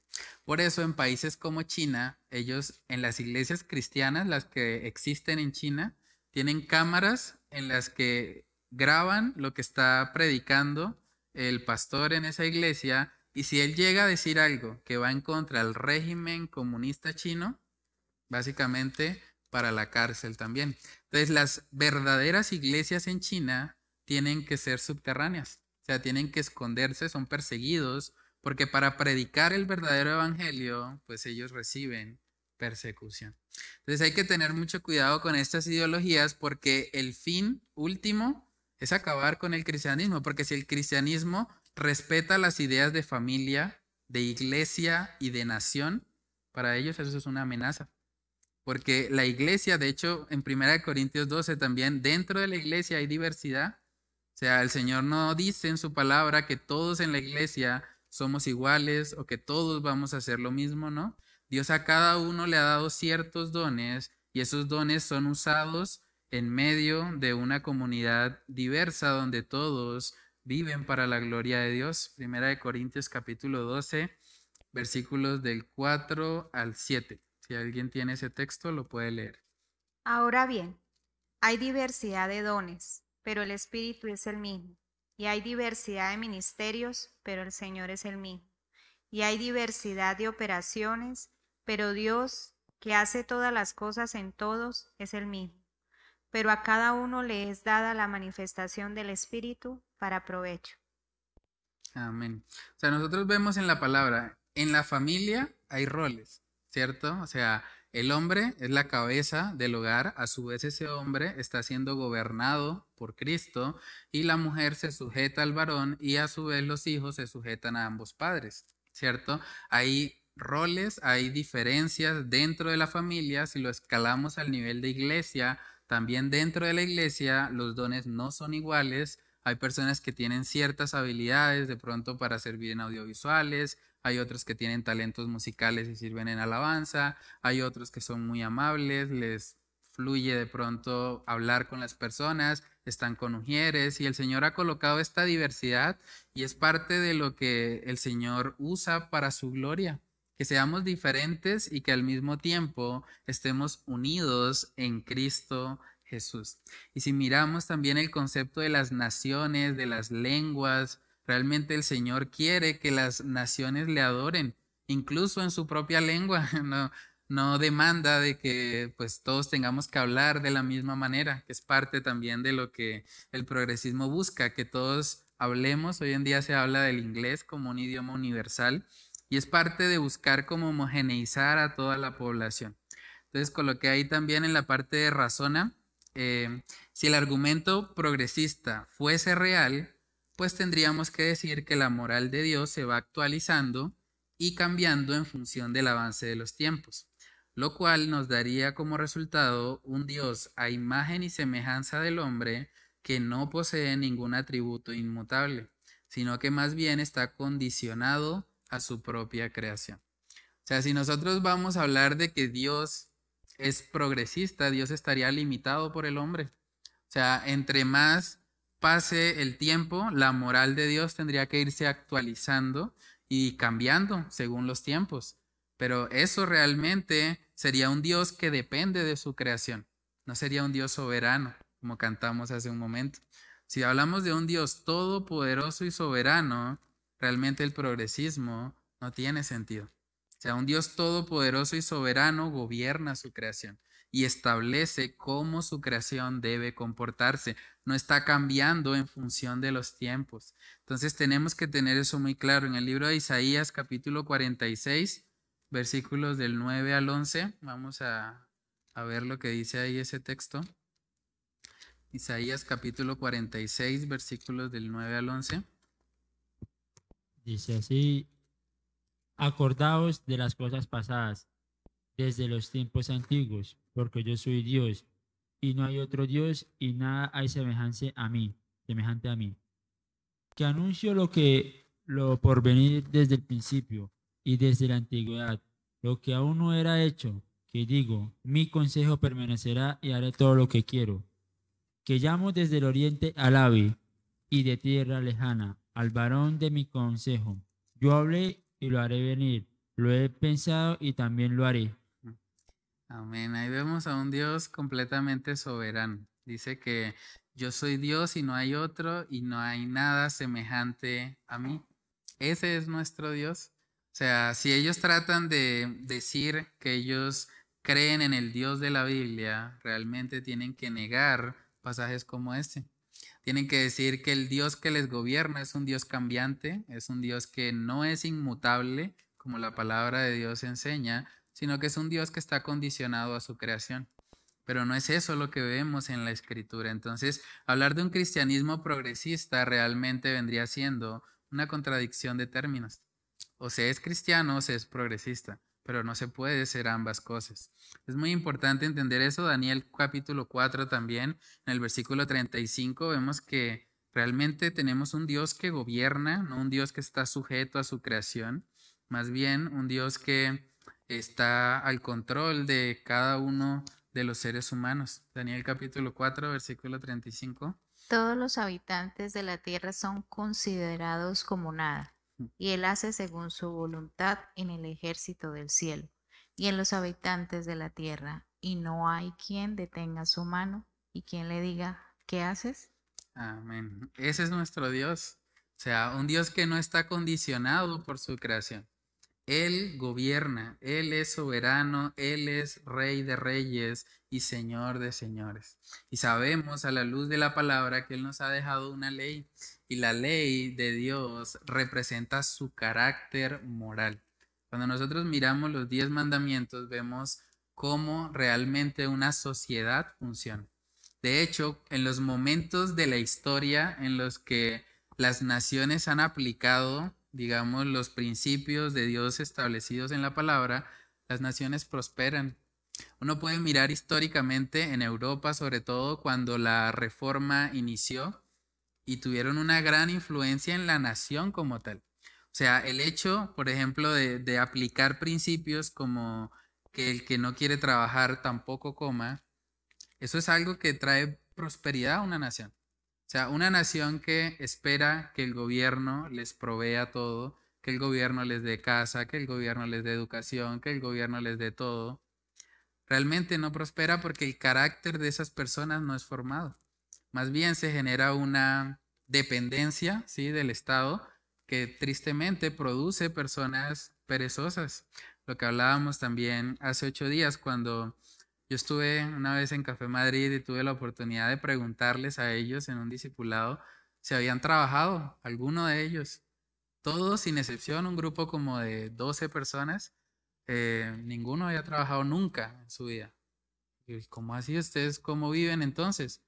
Por eso en países como China, ellos en las iglesias cristianas, las que existen en China, tienen cámaras en las que graban lo que está predicando el pastor en esa iglesia y si él llega a decir algo que va en contra del régimen comunista chino, básicamente para la cárcel también. Entonces, las verdaderas iglesias en China tienen que ser subterráneas, o sea, tienen que esconderse, son perseguidos, porque para predicar el verdadero evangelio, pues ellos reciben persecución. Entonces hay que tener mucho cuidado con estas ideologías porque el fin último es acabar con el cristianismo, porque si el cristianismo respeta las ideas de familia, de iglesia y de nación, para ellos eso es una amenaza. Porque la iglesia, de hecho, en 1 Corintios 12 también, dentro de la iglesia hay diversidad. O sea, el Señor no dice en su palabra que todos en la iglesia somos iguales o que todos vamos a hacer lo mismo, ¿no? Dios a cada uno le ha dado ciertos dones y esos dones son usados en medio de una comunidad diversa donde todos viven para la gloria de Dios. Primera de Corintios capítulo 12, versículos del 4 al 7. Si alguien tiene ese texto, lo puede leer. Ahora bien, hay diversidad de dones, pero el Espíritu es el mismo. Y hay diversidad de ministerios, pero el Señor es el mismo. Y hay diversidad de operaciones, pero Dios, que hace todas las cosas en todos, es el mismo. Pero a cada uno le es dada la manifestación del Espíritu para provecho. Amén. O sea, nosotros vemos en la palabra, en la familia hay roles. ¿cierto? O sea, el hombre es la cabeza del hogar, a su vez ese hombre está siendo gobernado por Cristo y la mujer se sujeta al varón y a su vez los hijos se sujetan a ambos padres, ¿cierto? Hay roles, hay diferencias dentro de la familia, si lo escalamos al nivel de iglesia, también dentro de la iglesia los dones no son iguales, hay personas que tienen ciertas habilidades de pronto para servir en audiovisuales, hay otros que tienen talentos musicales y sirven en alabanza, hay otros que son muy amables, les fluye de pronto hablar con las personas, están con mujeres y el Señor ha colocado esta diversidad y es parte de lo que el Señor usa para su gloria, que seamos diferentes y que al mismo tiempo estemos unidos en Cristo Jesús. Y si miramos también el concepto de las naciones, de las lenguas, Realmente el Señor quiere que las naciones le adoren, incluso en su propia lengua. No, no demanda de que pues todos tengamos que hablar de la misma manera, que es parte también de lo que el progresismo busca, que todos hablemos. Hoy en día se habla del inglés como un idioma universal y es parte de buscar como homogeneizar a toda la población. Entonces coloqué ahí también en la parte de razona, eh, si el argumento progresista fuese real, pues tendríamos que decir que la moral de Dios se va actualizando y cambiando en función del avance de los tiempos, lo cual nos daría como resultado un Dios a imagen y semejanza del hombre que no posee ningún atributo inmutable, sino que más bien está condicionado a su propia creación. O sea, si nosotros vamos a hablar de que Dios es progresista, Dios estaría limitado por el hombre. O sea, entre más pase el tiempo, la moral de Dios tendría que irse actualizando y cambiando según los tiempos. Pero eso realmente sería un Dios que depende de su creación, no sería un Dios soberano, como cantamos hace un momento. Si hablamos de un Dios todopoderoso y soberano, realmente el progresismo no tiene sentido. O sea, un Dios todopoderoso y soberano gobierna su creación y establece cómo su creación debe comportarse. No está cambiando en función de los tiempos. Entonces tenemos que tener eso muy claro. En el libro de Isaías capítulo 46, versículos del 9 al 11, vamos a, a ver lo que dice ahí ese texto. Isaías capítulo 46, versículos del 9 al 11. Dice así, acordaos de las cosas pasadas, desde los tiempos antiguos, porque yo soy Dios, y no hay otro Dios, y nada hay semejante a mí, semejante a mí. Que anuncio lo que lo por venir desde el principio y desde la antigüedad, lo que aún no era hecho, que digo, mi consejo permanecerá y haré todo lo que quiero. Que llamo desde el oriente al ave y de tierra lejana al varón de mi consejo. Yo hablé y lo haré venir. Lo he pensado y también lo haré. Amén. Ahí vemos a un Dios completamente soberano. Dice que yo soy Dios y no hay otro y no hay nada semejante a mí. Ese es nuestro Dios. O sea, si ellos tratan de decir que ellos creen en el Dios de la Biblia, realmente tienen que negar pasajes como este. Tienen que decir que el Dios que les gobierna es un Dios cambiante, es un Dios que no es inmutable, como la palabra de Dios enseña, sino que es un Dios que está condicionado a su creación. Pero no es eso lo que vemos en la escritura. Entonces, hablar de un cristianismo progresista realmente vendría siendo una contradicción de términos. O se es cristiano o se es progresista pero no se puede ser ambas cosas. Es muy importante entender eso. Daniel capítulo 4 también, en el versículo 35, vemos que realmente tenemos un Dios que gobierna, no un Dios que está sujeto a su creación, más bien un Dios que está al control de cada uno de los seres humanos. Daniel capítulo 4, versículo 35. Todos los habitantes de la tierra son considerados como nada y él hace según su voluntad en el ejército del cielo y en los habitantes de la tierra, y no hay quien detenga su mano y quien le diga, ¿qué haces? Amén. Ese es nuestro Dios. O sea, un Dios que no está condicionado por su creación. Él gobierna, Él es soberano, Él es rey de reyes y señor de señores. Y sabemos a la luz de la palabra que Él nos ha dejado una ley y la ley de Dios representa su carácter moral. Cuando nosotros miramos los diez mandamientos vemos cómo realmente una sociedad funciona. De hecho, en los momentos de la historia en los que las naciones han aplicado digamos, los principios de Dios establecidos en la palabra, las naciones prosperan. Uno puede mirar históricamente en Europa, sobre todo cuando la reforma inició y tuvieron una gran influencia en la nación como tal. O sea, el hecho, por ejemplo, de, de aplicar principios como que el que no quiere trabajar tampoco coma, eso es algo que trae prosperidad a una nación. O sea, una nación que espera que el gobierno les provea todo, que el gobierno les dé casa, que el gobierno les dé educación, que el gobierno les dé todo, realmente no prospera porque el carácter de esas personas no es formado. Más bien se genera una dependencia ¿sí? del Estado que tristemente produce personas perezosas. Lo que hablábamos también hace ocho días cuando yo estuve una vez en Café Madrid y tuve la oportunidad de preguntarles a ellos en un discipulado si habían trabajado, alguno de ellos. Todos, sin excepción, un grupo como de 12 personas, eh, ninguno había trabajado nunca en su vida. ¿Cómo así ustedes cómo viven entonces?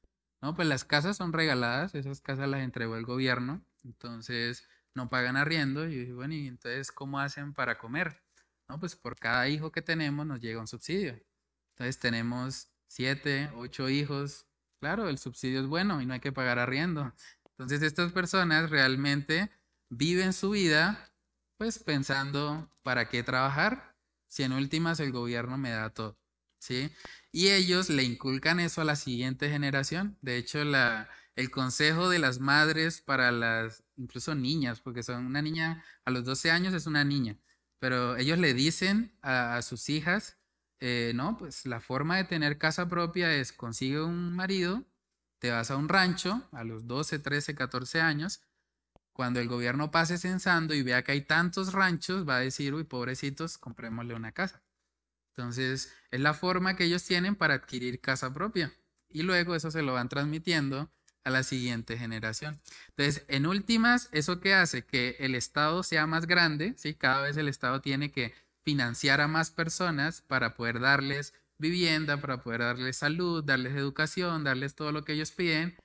No, pues las casas son regaladas, esas casas las entregó el gobierno, entonces no pagan arriendo. Y bueno, ¿y entonces cómo hacen para comer? No, pues por cada hijo que tenemos nos llega un subsidio. Entonces tenemos siete, ocho hijos, claro, el subsidio es bueno y no hay que pagar arriendo. Entonces estas personas realmente viven su vida pues pensando para qué trabajar si en últimas el gobierno me da todo, ¿sí? Y ellos le inculcan eso a la siguiente generación. De hecho, la, el consejo de las madres para las, incluso niñas, porque son una niña, a los 12 años es una niña, pero ellos le dicen a, sus hijas, eh, no, pues la forma de tener casa propia es consigue un marido, te vas a un rancho a los 12, 13, 14 años, cuando el gobierno pase censando y vea que hay tantos ranchos, va a decir, uy, pobrecitos, comprémosle una casa. Entonces, es la forma que ellos tienen para adquirir casa propia. Y luego eso se lo van transmitiendo a la siguiente generación. Entonces, en últimas, eso que hace que el Estado sea más grande, ¿sí? Cada vez el Estado tiene que financiar a más personas para poder darles vivienda, para poder darles salud, darles educación, darles todo lo que ellos piden,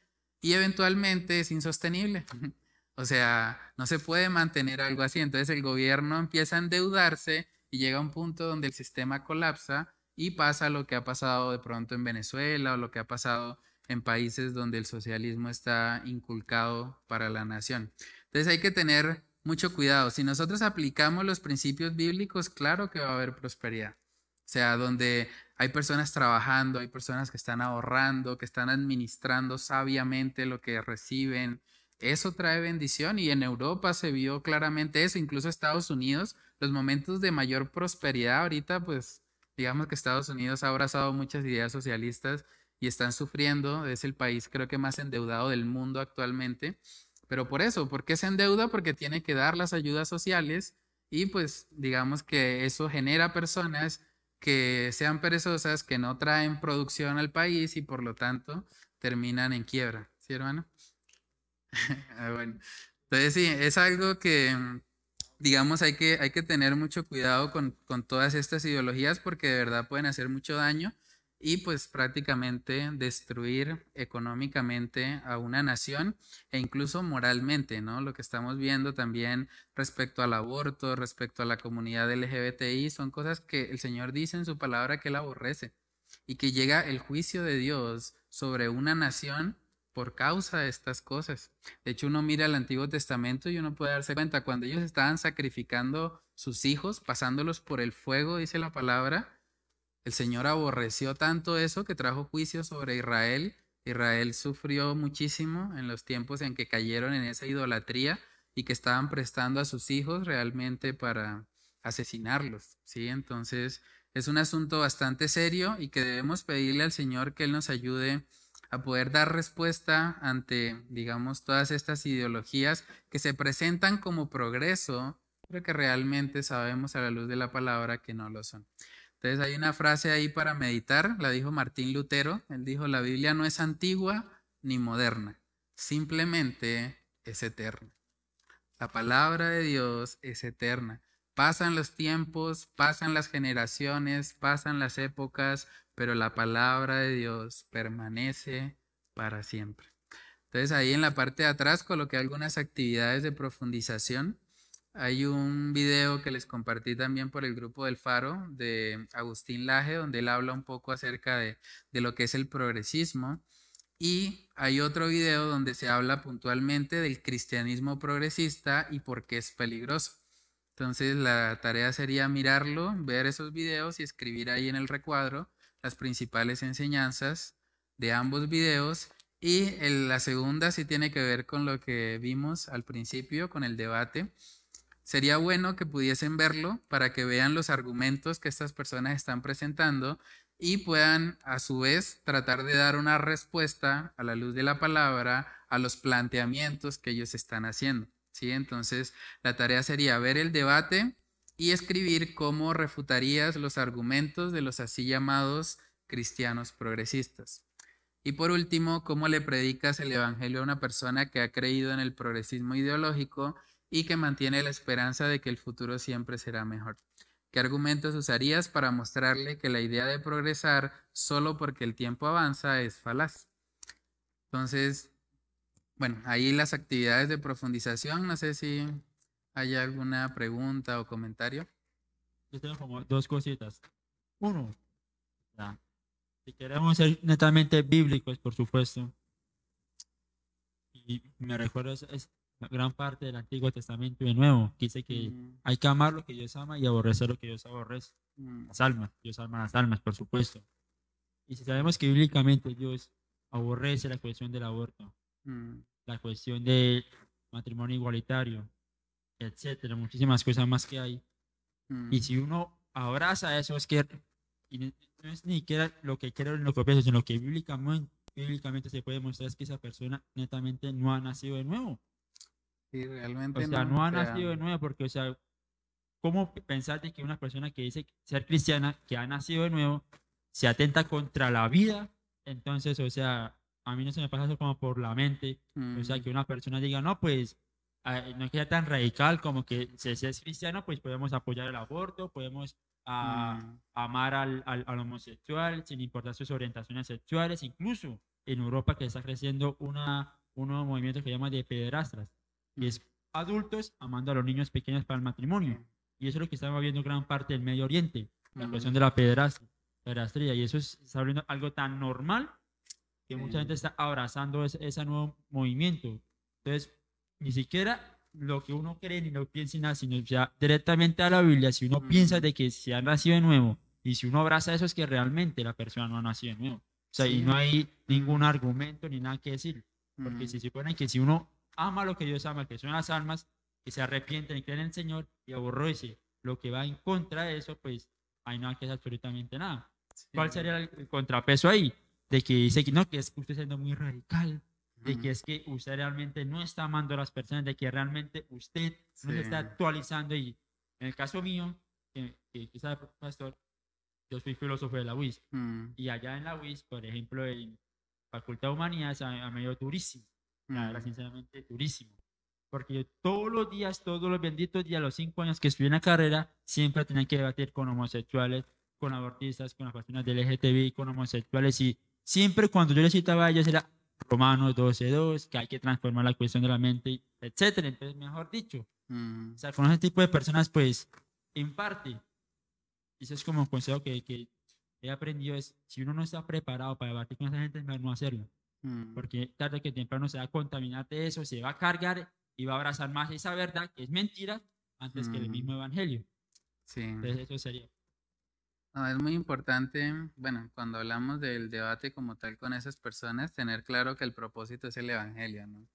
y eventualmente es insostenible. O sea, no se puede mantener algo así. Entonces el gobierno empieza a endeudarse y llega un punto donde el sistema colapsa y pasa lo que ha pasado de pronto en Venezuela o lo que ha pasado en países donde el socialismo está inculcado para la nación. Entonces hay que tener mucho cuidado. Si nosotros aplicamos los principios bíblicos, claro que va a haber prosperidad. O sea, donde hay personas trabajando, hay personas que están ahorrando, que están administrando sabiamente lo que reciben. Eso trae bendición y en Europa se vio claramente eso, incluso Estados Unidos, los momentos de mayor prosperidad ahorita, pues digamos que Estados Unidos ha abrazado muchas ideas socialistas y están sufriendo. Es el país creo que más endeudado del mundo actualmente. Pero por eso, ¿por qué se endeuda? Porque tiene que dar las ayudas sociales y pues digamos que eso genera personas que sean perezosas, que no traen producción al país y por lo tanto terminan en quiebra. ¿Sí, hermano? Ah, bueno. Entonces sí, es algo que digamos hay que, hay que tener mucho cuidado con, con todas estas ideologías porque de verdad pueden hacer mucho daño y pues prácticamente destruir económicamente a una nación e incluso moralmente, ¿no? Lo que estamos viendo también respecto al aborto, respecto a la comunidad LGBTI, son cosas que el Señor dice en su palabra que Él aborrece y que llega el juicio de Dios sobre una nación por causa de estas cosas. De hecho, uno mira el Antiguo Testamento y uno puede darse cuenta, cuando ellos estaban sacrificando sus hijos, pasándolos por el fuego, dice la palabra, el Señor aborreció tanto eso que trajo juicio sobre Israel. Israel sufrió muchísimo en los tiempos en que cayeron en esa idolatría y que estaban prestando a sus hijos realmente para asesinarlos, ¿sí? Entonces, es un asunto bastante serio y que debemos pedirle al Señor que Él nos ayude a poder dar respuesta ante, digamos, todas estas ideologías que se presentan como progreso, pero que realmente sabemos a la luz de la palabra que no lo son. Entonces hay una frase ahí para meditar, la dijo Martín Lutero, él dijo, la Biblia no es antigua ni moderna, simplemente es eterna. La palabra de Dios es eterna. Pasan los tiempos, pasan las generaciones, pasan las épocas, pero la palabra de Dios permanece para siempre. Entonces ahí en la parte de atrás coloqué algunas actividades de profundización hay un video que les compartí también por el grupo del Faro de Agustín Laje, donde él habla un poco acerca de, lo que es el progresismo. Y hay otro video donde se habla puntualmente del cristianismo progresista y por qué es peligroso. Entonces la tarea sería mirarlo, ver esos videos y escribir ahí en el recuadro las principales enseñanzas de ambos videos. Y la segunda sí tiene que ver con lo que vimos al principio, con el debate Sería bueno que pudiesen verlo para que vean los argumentos que estas personas están presentando y puedan a su vez tratar de dar una respuesta a la luz de la palabra a los planteamientos que ellos están haciendo. ¿sí? Entonces, la tarea sería ver el debate y escribir cómo refutarías los argumentos de los así llamados cristianos progresistas. Y por último, cómo le predicas el Evangelio a una persona que ha creído en el progresismo ideológico y que mantiene la esperanza de que el futuro siempre será mejor. ¿Qué argumentos usarías para mostrarle que la idea de progresar solo porque el tiempo avanza es falaz? Entonces, bueno, ahí las actividades de profundización, no sé si hay alguna pregunta o comentario. Yo tengo como dos cositas. Uno, si queremos ser netamente bíblicos, por supuesto, y me recuerdo es, gran parte del Antiguo Testamento y Nuevo, que dice que Mm, hay que amar lo que Dios ama y aborrecer lo que Dios aborrece. mm, Las almas, Dios ama las almas, por supuesto. Y si sabemos que bíblicamente Dios aborrece la cuestión del aborto, mm, la cuestión del matrimonio igualitario, etcétera, muchísimas cosas más que hay. mm, Y si uno abraza eso, es que y no no es ni siquiera lo que quiero en lo que pienso, sino lo que bíblicamente, bíblicamente se puede mostrar es que esa persona netamente no ha nacido de nuevo. sí, O realmente sea, no ha o sea, nacido de nuevo porque, o sea, ¿cómo pensar de que una persona que dice ser cristiana, que ha nacido de nuevo, se atenta contra la vida? Entonces, o sea, a mí no se me pasa eso como por la mente. O sea, mm, que una persona diga, no, pues, no sea tan radical como que si si es cristiano, pues podemos apoyar el aborto, podemos ah, mm, amar al, al, al homosexual sin importar sus orientaciones sexuales, incluso en Europa que está creciendo una, un nuevo movimiento que se llama de pederastras, que es adultos amando a los niños pequeños para el matrimonio. Y eso es lo que estamos viendo en gran parte del Medio Oriente, la mm, cuestión de la pederastia, pederastría. Y eso es, está volviendo algo tan normal que mucha Sí. gente está abrazando ese, ese nuevo movimiento. Entonces, ni siquiera lo que uno cree ni lo piensa nada, sino ya directamente a la Biblia, si uno piensa Ujú. de que se ha nacido de nuevo y si uno abraza eso es que realmente la persona no ha nacido de nuevo. O sea, y Sí. no hay ningún argumento ni nada que decir. Porque mm, se supone que si uno ama lo que Dios ama, que son las almas, que se arrepienten y creen en el Señor y aborrece lo que va en contra de eso, pues ahí no hay que hacer absolutamente nada. ¿Cuál sí, sería el, el contrapeso ahí? De que dice que no, que es que usted siendo muy radical, de que es que usted realmente no está amando a las personas, de que realmente usted no se está Sí. actualizando. Y en el caso mío, que, que quizá pastor, yo soy filósofo de la UIS, mm, y allá en la UIS, por ejemplo, en Facultad de Humanidades, a, a medio durísimo, la verdad, mm, sinceramente, durísimo. Porque yo todos los días, todos los benditos días, los cinco años que estudié en la carrera, siempre tenía que debatir con homosexuales, con abortistas, con las personas del LGTBI, con homosexuales. Y siempre cuando yo les citaba a ellos era Romanos 12.2, que hay que transformar la cuestión de la mente, etcétera. Entonces, mejor dicho, mm, o sea, con ese tipo de personas, pues, en parte, y eso es como un consejo que, que he aprendido, es si uno no está preparado para debatir con esa gente, es mejor no hacerlo mm, porque tarde que temprano se va a contaminar de eso, se va a cargar y va a abrazar más esa verdad que es mentira antes que el Ujú. mismo evangelio. sí. Entonces eso sería. No, es muy importante, bueno, cuando hablamos del debate como tal con esas personas, tener claro que el propósito es el evangelio, ¿no?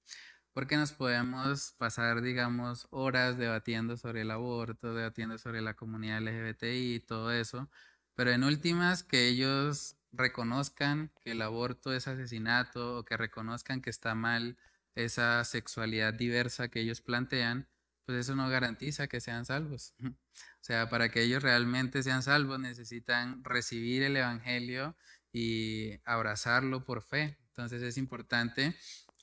Porque nos podemos pasar, digamos, horas debatiendo sobre el aborto, debatiendo sobre la comunidad LGBTI y todo eso, pero en últimas que ellos reconozcan que el aborto es asesinato o que reconozcan que está mal esa sexualidad diversa que ellos plantean, pues eso no garantiza que sean salvos. O sea, para que ellos realmente sean salvos necesitan recibir el Evangelio y abrazarlo por fe. Entonces es importante,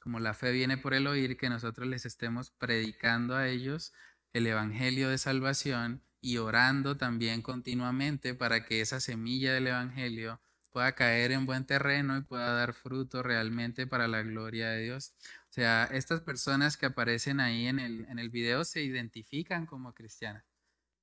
como la fe viene por el oír, que nosotros les estemos predicando a ellos el Evangelio de salvación y orando también continuamente para que esa semilla del Evangelio pueda caer en buen terreno y pueda dar fruto realmente para la gloria de Dios. O sea, estas personas que aparecen ahí en el, en el video se identifican como cristianas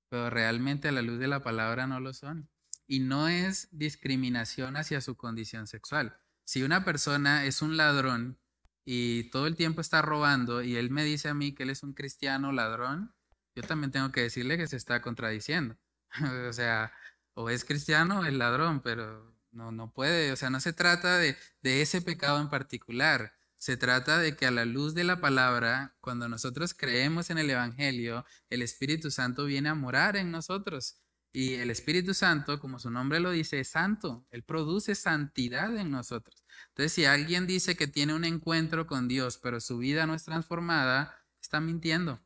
pero realmente a la luz de la palabra no lo son. Y no es discriminación hacia su condición sexual. Si una persona es un ladrón y todo el tiempo está robando y él me dice a mí que él es un cristiano ladrón, yo también tengo que decirle que se está contradiciendo. o sea, o es cristiano o es ladrón, pero no, no puede, o sea, no se trata de, de ese pecado en particular. Se trata de que a la luz de la palabra, cuando nosotros creemos en el Evangelio, el Espíritu Santo viene a morar en nosotros. Y el Espíritu Santo, como su nombre lo dice, es santo. Él produce santidad en nosotros. Entonces, si alguien dice que tiene un encuentro con Dios, pero su vida no es transformada, está mintiendo.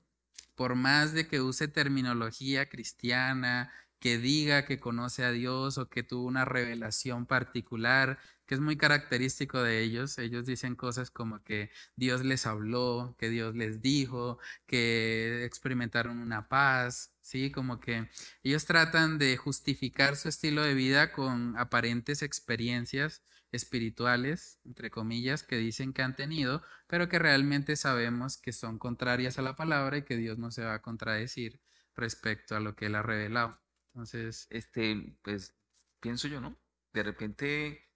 Por más de que use terminología cristiana, que diga que conoce a Dios o que tuvo una revelación particular, que es muy característico de ellos. Ellos dicen cosas como que Dios les habló, que Dios les dijo, que experimentaron una paz, ¿sí? Como que ellos tratan de justificar su estilo de vida con aparentes experiencias espirituales, entre comillas, que dicen que han tenido, pero que realmente sabemos que son contrarias a la palabra y que Dios no se va a contradecir respecto a lo que Él ha revelado. Entonces, Este, pues, pienso yo, ¿no? de repente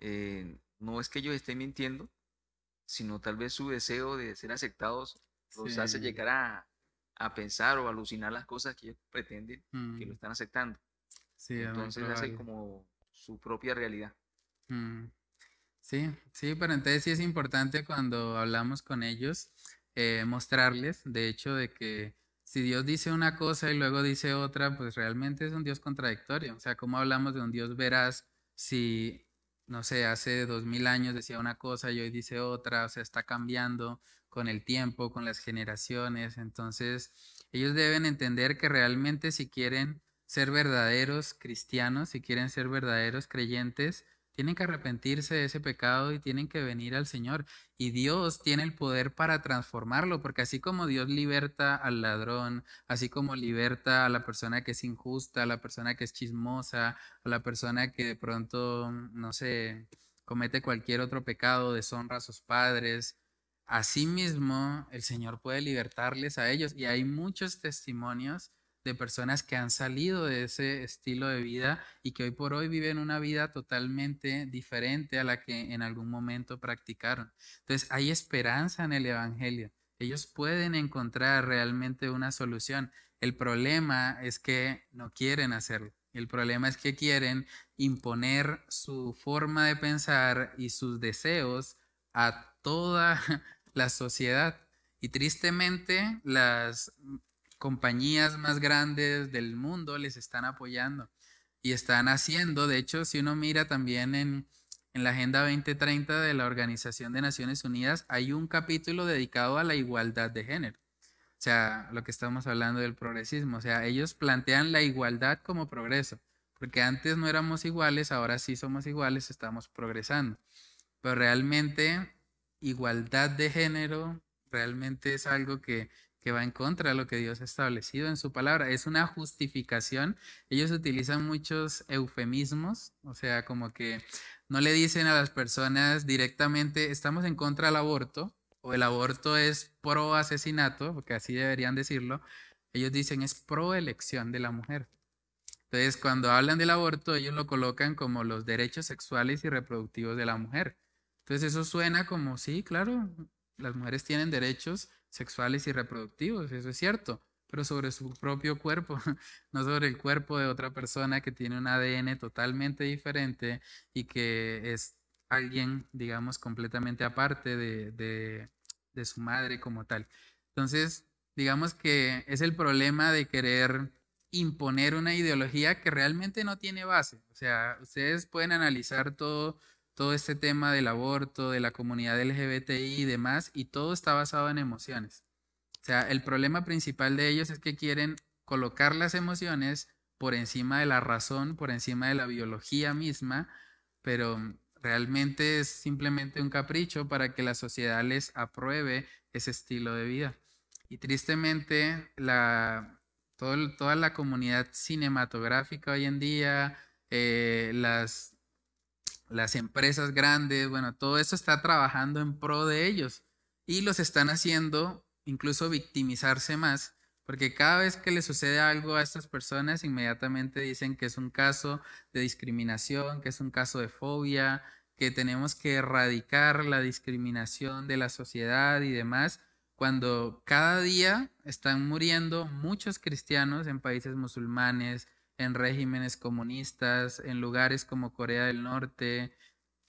eh, no es que ellos estén mintiendo, sino tal vez su deseo de ser aceptados los hace llegar a, a pensar o alucinar las cosas que ellos pretenden que lo Mm, están aceptando. sí, Entonces hace probable. como su propia realidad. Mm, Sí, sí, pero entonces sí es importante cuando hablamos con ellos eh, mostrarles, de hecho, de que si Dios dice una cosa y luego dice otra, pues realmente es un Dios contradictorio. O sea, ¿cómo hablamos de un Dios veraz si, no sé, hace dos mil años decía una cosa y hoy dice otra? O sea, está cambiando con el tiempo, con las generaciones. Entonces, ellos deben entender que realmente si quieren ser verdaderos cristianos, si quieren ser verdaderos creyentes, tienen que arrepentirse de ese pecado y tienen que venir al Señor. Y Dios tiene el poder para transformarlo, porque así como Dios liberta al ladrón, así como liberta a la persona que es injusta, a la persona que es chismosa, a la persona que de pronto, no sé, comete cualquier otro pecado, deshonra a sus padres, Asimismo, el Señor puede libertarles a ellos y hay muchos testimonios de personas que han salido de ese estilo de vida y que hoy por hoy viven una vida totalmente diferente a la que en algún momento practicaron. Entonces, hay esperanza en el Evangelio. Ellos pueden encontrar realmente una solución. El problema es que no quieren hacerlo. El problema es que quieren imponer su forma de pensar y sus deseos a toda la sociedad. Y tristemente las compañías más grandes del mundo les están apoyando y están haciendo, de hecho, si uno mira también en, la Agenda 2030 de la Organización de Naciones Unidas, hay un capítulo dedicado a la igualdad de género. O sea, lo que estamos hablando del progresismo. O sea, ellos plantean la igualdad como progreso, porque antes no éramos iguales, ahora sí somos iguales, estamos progresando. Pero realmente igualdad de género realmente es algo que, va en contra de lo que Dios ha establecido en su palabra. Es una justificación. Ellos utilizan muchos eufemismos, o sea, como que no le dicen a las personas directamente, estamos en contra del aborto, o el aborto es pro asesinato, porque así deberían decirlo. Ellos dicen es pro elección de la mujer. Entonces, cuando hablan del aborto, ellos lo colocan como los derechos sexuales y reproductivos de la mujer. Entonces eso suena como, sí, claro, las mujeres tienen derechos sexuales y reproductivos, eso es cierto, pero sobre su propio cuerpo, no sobre el cuerpo de otra persona que tiene un ADN totalmente diferente y que es alguien, digamos, completamente aparte de, de, de su madre como tal. Entonces, digamos que es el problema de querer imponer una ideología que realmente no tiene base. O sea, ustedes pueden analizar todo todo este tema del aborto, de la comunidad LGBTI y demás, y todo está basado en emociones. O sea, el problema principal de ellos es que quieren colocar las emociones por encima de la razón, por encima de la biología misma, pero realmente es simplemente un capricho para que la sociedad les apruebe ese estilo de vida. Y tristemente, la, todo, toda la comunidad cinematográfica hoy en día, eh, las las empresas grandes, bueno, todo eso está trabajando en pro de ellos y los están haciendo incluso victimizarse más, porque cada vez que le sucede algo a estas personas, inmediatamente dicen que es un caso de discriminación, que es un caso de fobia, que tenemos que erradicar la discriminación de la sociedad y demás, cuando cada día están muriendo muchos cristianos en países musulmanes, en regímenes comunistas, en lugares como Corea del Norte.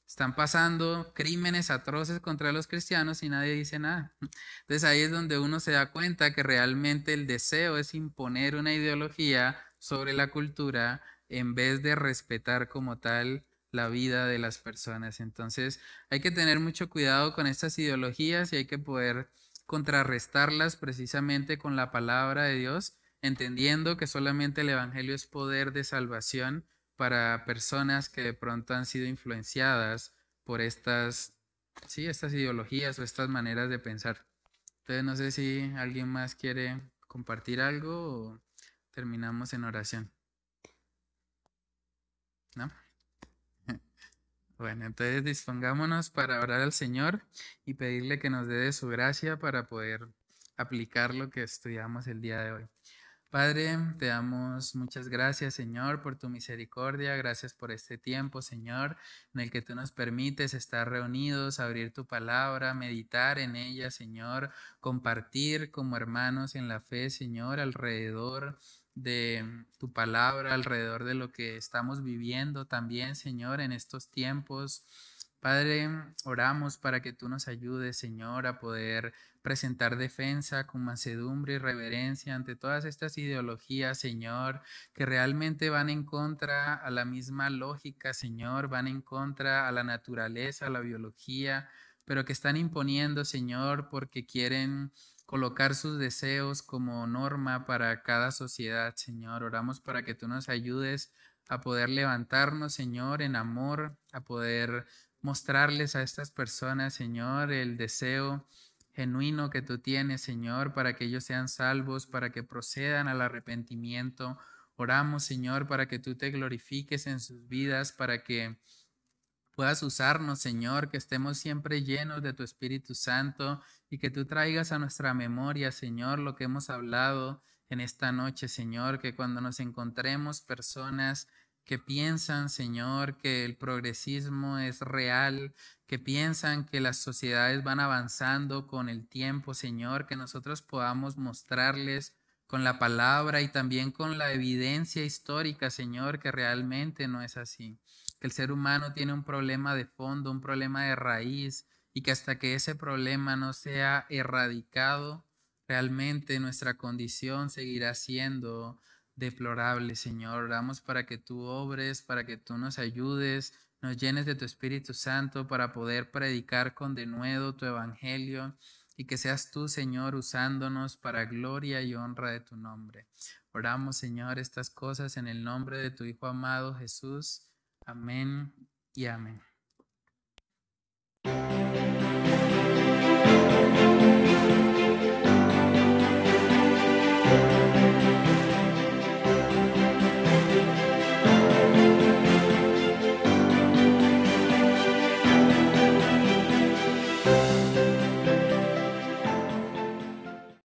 Están pasando crímenes atroces contra los cristianos y nadie dice nada. Entonces ahí es donde uno se da cuenta que realmente el deseo es imponer una ideología sobre la cultura en vez de respetar como tal la vida de las personas. Entonces hay que tener mucho cuidado con estas ideologías y hay que poder contrarrestarlas precisamente con la palabra de Dios entendiendo que solamente el Evangelio es poder de salvación para personas que de pronto han sido influenciadas por estas, sí, estas ideologías o estas maneras de pensar. Entonces no sé si alguien más quiere compartir algo o terminamos en oración. ¿No? Bueno, entonces dispongámonos para orar al Señor y pedirle que nos dé su gracia para poder aplicar lo que estudiamos el día de hoy. Padre, te damos muchas gracias, Señor, por tu misericordia. Gracias por este tiempo, Señor, en el que tú nos permites estar reunidos, abrir tu palabra, meditar en ella, Señor, compartir como hermanos en la fe, Señor, alrededor de tu palabra, alrededor de lo que estamos viviendo también, Señor, en estos tiempos. Padre, oramos para que tú nos ayudes, Señor, a poder presentar defensa con mansedumbre y reverencia ante todas estas ideologías, Señor, que realmente van en contra a la misma lógica, Señor, van en contra a la naturaleza, a la biología, pero que están imponiendo, Señor, porque quieren colocar sus deseos como norma para cada sociedad, Señor. Oramos para que tú nos ayudes a poder levantarnos, Señor, en amor, a poder mostrarles a estas personas, Señor, el deseo genuino que tú tienes, Señor, para que ellos sean salvos, para que procedan al arrepentimiento. Oramos, Señor, para que tú te glorifiques en sus vidas, para que puedas usarnos, Señor, que estemos siempre llenos de tu Espíritu Santo y que tú traigas a nuestra memoria, Señor, lo que hemos hablado en esta noche, Señor, que cuando nos encontremos personas que piensan, Señor, que el progresismo es real, que piensan que las sociedades van avanzando con el tiempo, Señor, que nosotros podamos mostrarles con la palabra y también con la evidencia histórica, Señor, que realmente no es así, que el ser humano tiene un problema de fondo, un problema de raíz, y que hasta que ese problema no sea erradicado, realmente nuestra condición seguirá siendo deplorable, Señor. Oramos para que tú obres, para que tú nos ayudes, nos llenes de tu Espíritu Santo para poder predicar con denuedo tu Evangelio y que seas tú, Señor, usándonos para gloria y honra de tu nombre. Oramos, Señor, estas cosas en el nombre de tu Hijo amado Jesús. Amén y amén.